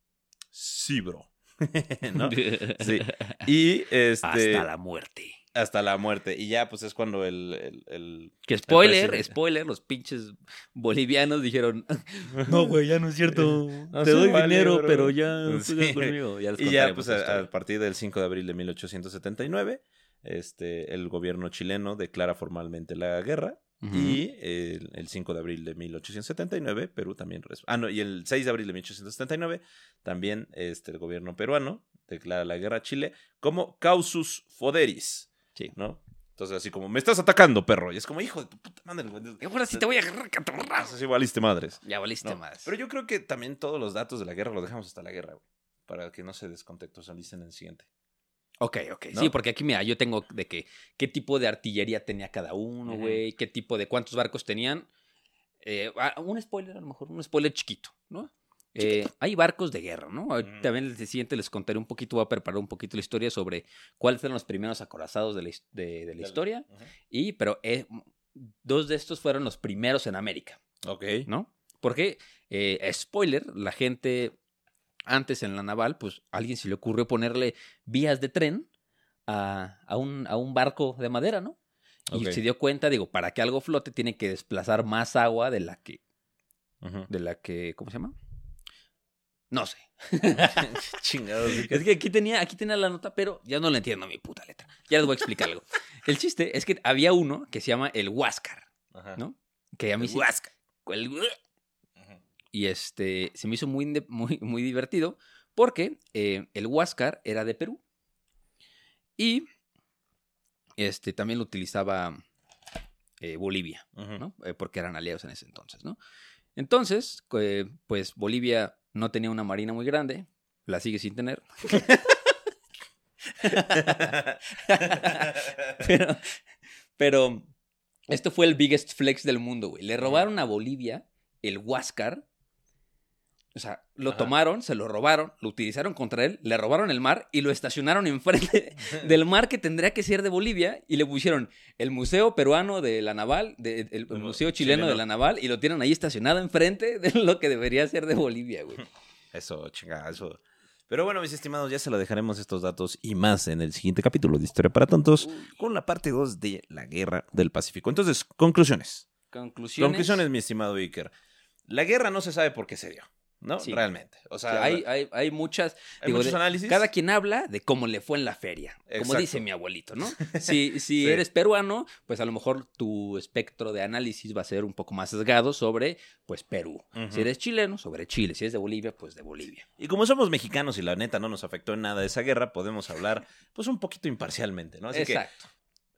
Sí, bro. ¿No? Sí. Y este... Hasta la muerte. Hasta la muerte. Y ya, pues es cuando el. el, el- Que spoiler, spoiler, los pinches bolivianos dijeron, no, güey, ya no es cierto. No, Te sí, doy vale, dinero, bro". pero ya Sí. conmigo. Ya y ya, pues a, partir del 5 de abril de 1879, este, el gobierno chileno declara formalmente la guerra. Y el, el 5 de abril de 1879, Perú también... res- Ah, no, y el 6 de abril de 1879, también este, el gobierno peruano declara la guerra a Chile como causus foderis, Sí. ¿no? Entonces, así como, me estás atacando, perro. Y es como, hijo de tu puta madre, güey. Ahora sí te voy a agarrar, catorrazo. Así valiste madres. Ya valiste No, más. Pero yo creo que también todos los datos de la guerra los dejamos hasta la guerra, güey. Para que no se descontextualicen en el siguiente. Ok, ok. ¿No? Sí, porque aquí, mira, yo tengo de que qué tipo de artillería tenía cada uno, güey, qué tipo de cuántos barcos tenían. Eh, ah, un spoiler, a lo mejor, un spoiler chiquito, ¿no? Eh, hay barcos de guerra, ¿no? Ujú. También el siguiente les contaré un poquito, voy a preparar un poquito la historia sobre cuáles fueron los primeros acorazados de la, his- de- de la historia. Y, pero eh, dos de estos fueron los primeros en América. Ok. ¿no? Porque, eh, spoiler, la gente antes en la naval, pues a alguien se le ocurrió ponerle vías de tren a, a un, a un barco de madera, ¿no? Y se dio cuenta, digo, para que algo flote tiene que desplazar más agua de la que, Ujú. de la que, ¿cómo se llama? No sé. Chingados. Es que aquí tenía, aquí tenía la nota, pero ya no le entiendo mi puta letra. Ya les voy a explicar algo. El chiste es que había uno que se llama el Huáscar, Ajá. ¿no? Que a mí El sí- Huáscar. el-. Y este se me hizo muy, muy, muy divertido porque eh, el Huáscar era de Perú. Y este también lo utilizaba eh, Bolivia. ¿no? Eh, porque eran aliados en ese entonces, ¿no? Entonces, eh, pues Bolivia no tenía una marina muy grande, la sigue sin tener. pero, pero esto fue el biggest flex del mundo, güey. Le robaron a Bolivia el Huáscar. O sea, lo Ajá. tomaron, se lo robaron, lo utilizaron contra él, le robaron el mar y lo estacionaron enfrente del mar que tendría que ser de Bolivia y le pusieron el Museo Peruano de la Naval, de- el, Museo Chileno, de la Naval y lo tienen ahí estacionado enfrente de lo que debería ser de Bolivia, güey. Eso, chinga, eso. Pero bueno, mis estimados, ya se lo dejaremos estos datos y más en el siguiente capítulo de Historia para Tontos con la parte 2 de la Guerra del Pacífico. Entonces, conclusiones. Conclusiones. Conclusiones, mi estimado Iker. La guerra no se sabe por qué se dio, ¿no? Sí. Realmente. O sea, hay, hay, hay muchas. hay digo, muchos de- análisis. Cada quien habla de cómo le fue en la feria. Como dice mi abuelito, ¿no? Si, si Sí. eres peruano, pues a lo mejor tu espectro de análisis va a ser un poco más sesgado sobre, pues, Perú. Si eres chileno, sobre Chile. Si eres de Bolivia, pues de Bolivia. Y como somos mexicanos y la neta no nos afectó en nada esa guerra, podemos hablar pues un poquito imparcialmente, ¿no? Así Exacto.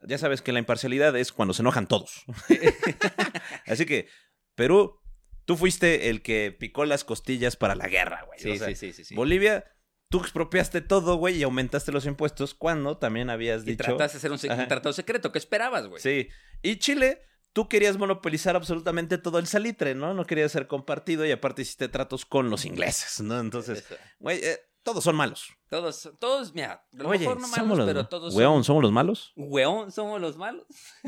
que ya sabes que la imparcialidad es cuando se enojan todos. Así que, Perú, tú fuiste el que picó las costillas para la guerra, güey. Sí, O sea, sí, sí, sí, sí. Bolivia, tú expropiaste todo, güey, y aumentaste los impuestos cuando también habías y dicho... trataste de hacer un, se- un tratado secreto. ¿Qué esperabas, güey? Sí. Y Chile, tú querías monopolizar absolutamente todo el salitre, ¿no? No querías ser compartido y aparte hiciste tratos con los ingleses, ¿no? Entonces, güey, eh, todos son malos. Todos, todos, mira, a lo Oye, mejor no somos malos, los- pero todos Weón, son... ¿somos los malos? Weón, somos los malos.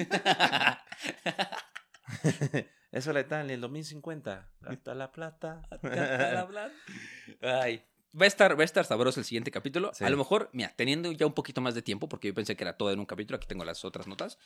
Eso era Italia, el 2050. Hasta la plata. Ay. Va a, estar, va a estar sabroso el siguiente capítulo. Sí. A lo mejor, mira, teniendo ya un poquito más de tiempo, porque yo pensé que era todo en un capítulo, aquí tengo las otras notas.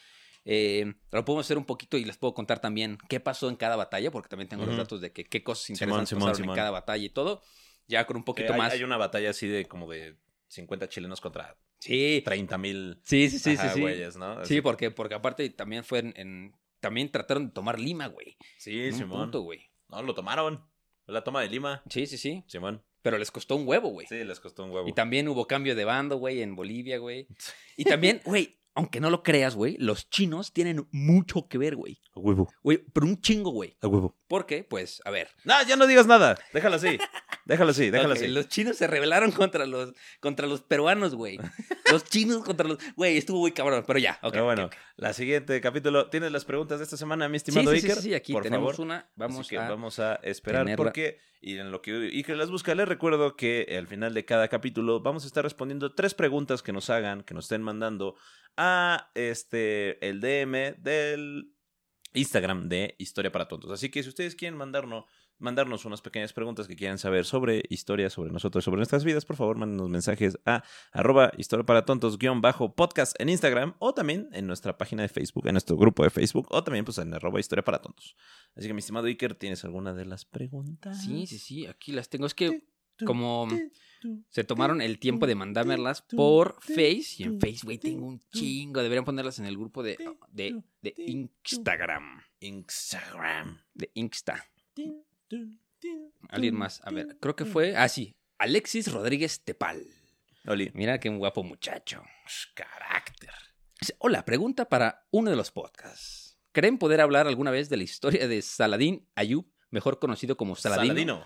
Eh, lo podemos hacer un poquito y les puedo contar también qué pasó en cada batalla, porque también tengo los datos de que, qué cosas interesantes Simón, pasaron Simón. en cada batalla y todo. Ya con un poquito Eh, hay, más. hay una batalla así de como de 50 chilenos contra Sí, 30 mil sí, sí, sí, sí. sí. güeyes, ¿no? Sí, porque, porque aparte también fue en, en- También trataron de tomar Lima, güey. Sí, Simón. punto, güey. No, lo tomaron. La toma de Lima. Sí, sí, sí. Simón. Pero les costó un huevo, güey. Sí, les costó un huevo. Y también hubo cambio de bando, güey, en Bolivia, güey. Y también, güey, aunque no lo creas, güey, los chinos tienen mucho que ver, güey. A huevo. Güey, pero un chingo, güey. A huevo. Porque, pues, a ver. No, ya no digas nada. Déjalo así. Déjalo así, déjalo así. Los chinos se rebelaron contra los, contra los peruanos, güey. Los chinos contra los... Güey, estuvo muy cabrón, pero ya. ok, Pero bueno, la siguiente capítulo. ¿Tienes las preguntas de esta semana, mi Sí, estimado sí, sí, Iker? sí, aquí Por tenemos favor. una. Vamos Así que a... vamos a esperar tenerla. porque y en lo que Iker las busca les recuerdo que al final de cada capítulo vamos a estar respondiendo tres preguntas que nos hagan, que nos estén mandando a este el DM del Instagram de Historia para Tontos. Así que si ustedes quieren mandarnos mandarnos unas pequeñas preguntas que quieran saber sobre historia, sobre nosotros, sobre nuestras vidas, por favor, mándenos mensajes a arroba historia para tontos guion bajo podcast en Instagram o también en nuestra página de Facebook, en nuestro grupo de Facebook o también pues en arroba historia para tontos. Así que mi estimado Iker, ¿tienes alguna de las preguntas? Sí, sí, sí, aquí las tengo. Es que como se tomaron el tiempo de mandármelas por Face y en Face, güey, tengo un chingo. Deberían ponerlas en el grupo de, de, de Instagram. Instagram. De Insta. Alguien más. A ver, creo que fue. Ah, sí. Alexis Rodríguez Tepal. Oli. Mira qué guapo muchacho. Carácter. Dice, Hola, pregunta para uno de los podcasts. ¿Creen poder hablar alguna vez de la historia de Saladín Ayub, mejor conocido como Saladino? Saladino.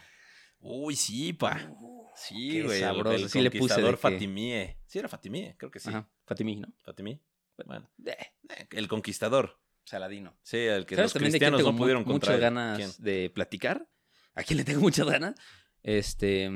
Uy, sí, pa. Sí, güey. el- Sí le puse de que- Fatimie. Sí, era Fatimie, creo que sí. Ajá, Fatimí, ¿no? Fatimí. Bueno, Eh, eh, el conquistador. Saladino. Sí, el que ¿Sabes los cristianos tengo no pudieron muchas contra él? ganas ¿Quién? de platicar? ¿A quién le tengo muchas ganas? Este.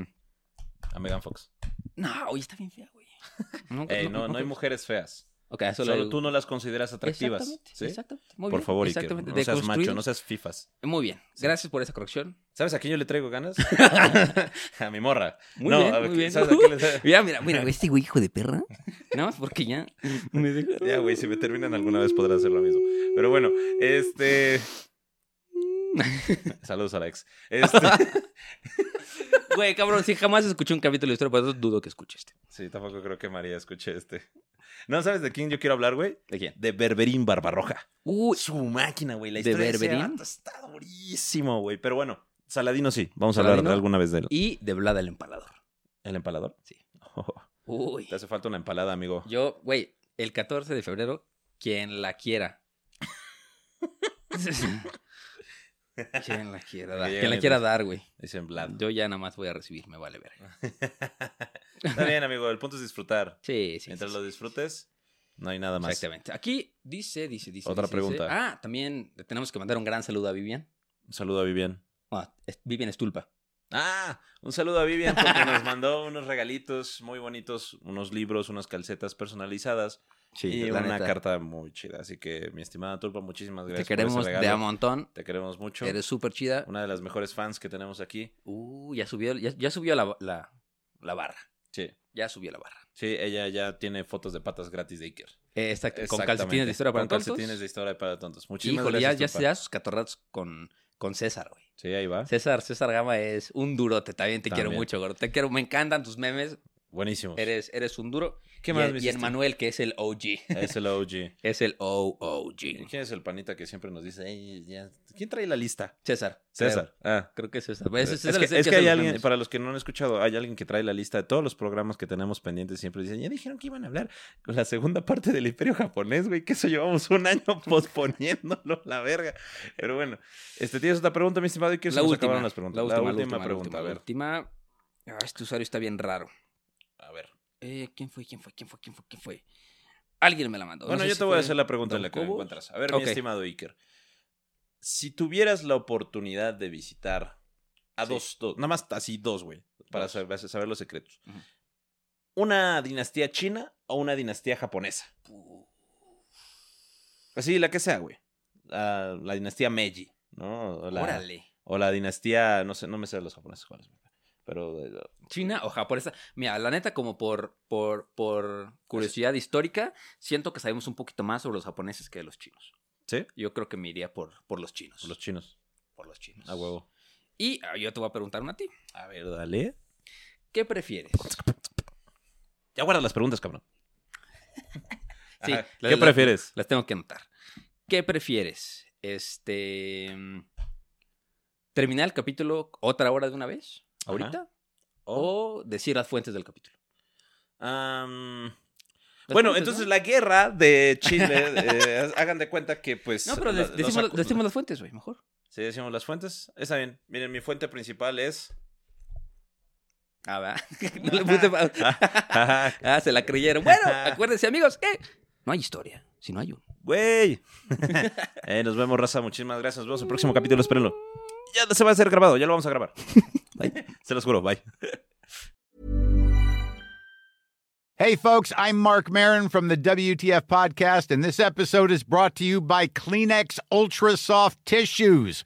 A Megan Fox. No, oye, está bien fea, güey. No, Ey, no, no hay mujeres feas. Ok, solo, tú no las consideras atractivas. Exactamente, ¿sí? exactamente. Muy Por bien, favor, Iker. exactamente. No seas macho, no seas fifas. Muy bien. Gracias por esa corrección. ¿Sabes a quién yo le traigo ganas? a mi morra. Muy No, bien, a ver, muy bien. ¿sabes a quién le- Mira, mira, mira, este güey hijo de perra. Nada más porque ya me deja- Ya, güey, si me terminan alguna vez podrá hacer lo mismo. Pero bueno, este... Saludos a la ex. Este... Güey, cabrón, si jamás escuché un capítulo de historia, por eso dudo que escuche este. Sí, tampoco creo que María escuche este. ¿No sabes de quién yo quiero hablar, güey? ¿De quién? De Berberín Barbarroja. Uy, Su máquina, güey. La ¿De historia de, ese Berberín? vato está durísimo, güey. Pero bueno, Saladino sí. Vamos a hablar de alguna vez de él. y de Vlad el empalador. ¿El empalador? Sí. Uy. te hace falta una empalada, amigo. Yo, güey, el 14 de febrero, quien la quiera. quien la quiera dar. Quien la quiera dar, güey. Dicen Vlad. Yo ya nada más voy a recibir, me vale ver. Está bien, amigo. El punto es disfrutar. Sí, sí. Mientras sí, lo sí. disfrutes, no hay nada más. Exactamente. Aquí dice, dice, dice. Otra dice, pregunta. dice- Ah, también tenemos que mandar un gran saludo a Vivian. Un saludo a Vivian. Ah, es- Vivian Estulpa. Ah, un saludo a Vivian porque nos mandó unos regalitos muy bonitos, unos libros, unas calcetas personalizadas Sí, y una neta. carta muy chida. Así que, mi estimada Tulpa, muchísimas Te gracias queremos por ese de a montón. Te queremos mucho. Eres súper chida. Una de las mejores fans que tenemos aquí. Uh, ya subió, ya, ya subió la, la, la barra. Sí. Ya subió la barra. Sí, ella ya tiene fotos de patas gratis de Iker. Eh, exacto, con calcetines de historia para Con tontos. calcetines de historia para tontos. Muchísimas Híjole, ya, gracias. ya se da sus catorrazos con, con César, güey. Sí, ahí va. César, César Gama es un durote. También te quiero mucho, gordo. Te quiero, me encantan tus memes. Buenísimos. Eres, eres un duro. ¿Qué y, más, y sister? el Manuel, que es el OG. Es el OG. es el ¿Y OOG. ¿Quién es el panita que siempre nos dice, "Ey, ya- ¿quién trae la lista? César. César. Ah. Creo, creo que es César. Ese- Es, César que, es que hay alguien, para los que no han escuchado, hay alguien que trae la lista de todos los programas que tenemos pendientes. Siempre dicen, ya dijeron que iban a hablar con la segunda parte del Imperio Japonés, güey, que eso llevamos un año posponiéndolo, la verga. Pero bueno, este, ¿tienes otra pregunta, mi estimado? ¿Y qué se nos acabaron las preguntas? la última, la última, pregunta, la a ver. última. Ah, este usuario está bien raro. Eh, ¿Quién fue? ¿Quién fue? ¿Quién fue? ¿Quién fue? ¿Quién fue? Alguien me la mandó. Bueno, No sé yo si te voy a hacer la pregunta en la que me encuentras. A ver, Ok. mi estimado Iker. Si tuvieras la oportunidad de visitar a Sí. dos, dos, nada más así dos, güey, para saber, saber los secretos. ¿Una dinastía china o una dinastía japonesa? Así, la que sea, güey. La, la dinastía Meiji, ¿no? O la, Órale. o la dinastía, no sé, no me sé de los japoneses cuáles, pero China o japonesa. Mira, la neta, como por, por, por curiosidad histórica, siento que sabemos un poquito más sobre los japoneses que de los chinos. ¿sí? Yo creo que me iría por, por los chinos. Los chinos, por los chinos. a huevo. Y ah, yo te voy a preguntar una a ti. A ver, dale. ¿Qué prefieres? Ya guarda las preguntas, cabrón. Sí, Ajá. ¿Qué prefieres? Las tengo que anotar. ¿Qué prefieres? Este. mm, ¿Terminar el capítulo otra hora de una vez? Ajá. ¿Ahorita? ¿O decir las fuentes del capítulo? Las bueno, fuentes, entonces ¿no? la guerra de Chile, eh, hagan de cuenta que pues... No, pero la- decimos, decimos las fuentes, güey, mejor. Sí, decimos las fuentes. Está bien. Miren, mi fuente principal es... Ah, va. no le puse pa- Ajá. ah, se la creyeron. Bueno, acuérdense, amigos, que no hay historia, si no hay uno. Güey. Eh, nos vemos, raza. Muchísimas gracias. Nos vemos en el próximo capítulo. Espérenlo. Ya se va a hacer grabado. Ya lo vamos a grabar. Bye. Se los juro. Bye. Hey, folks, I'm Mark Marin from the WTF Podcast, and this episode is brought to you by Kleenex Ultra Soft Tissues,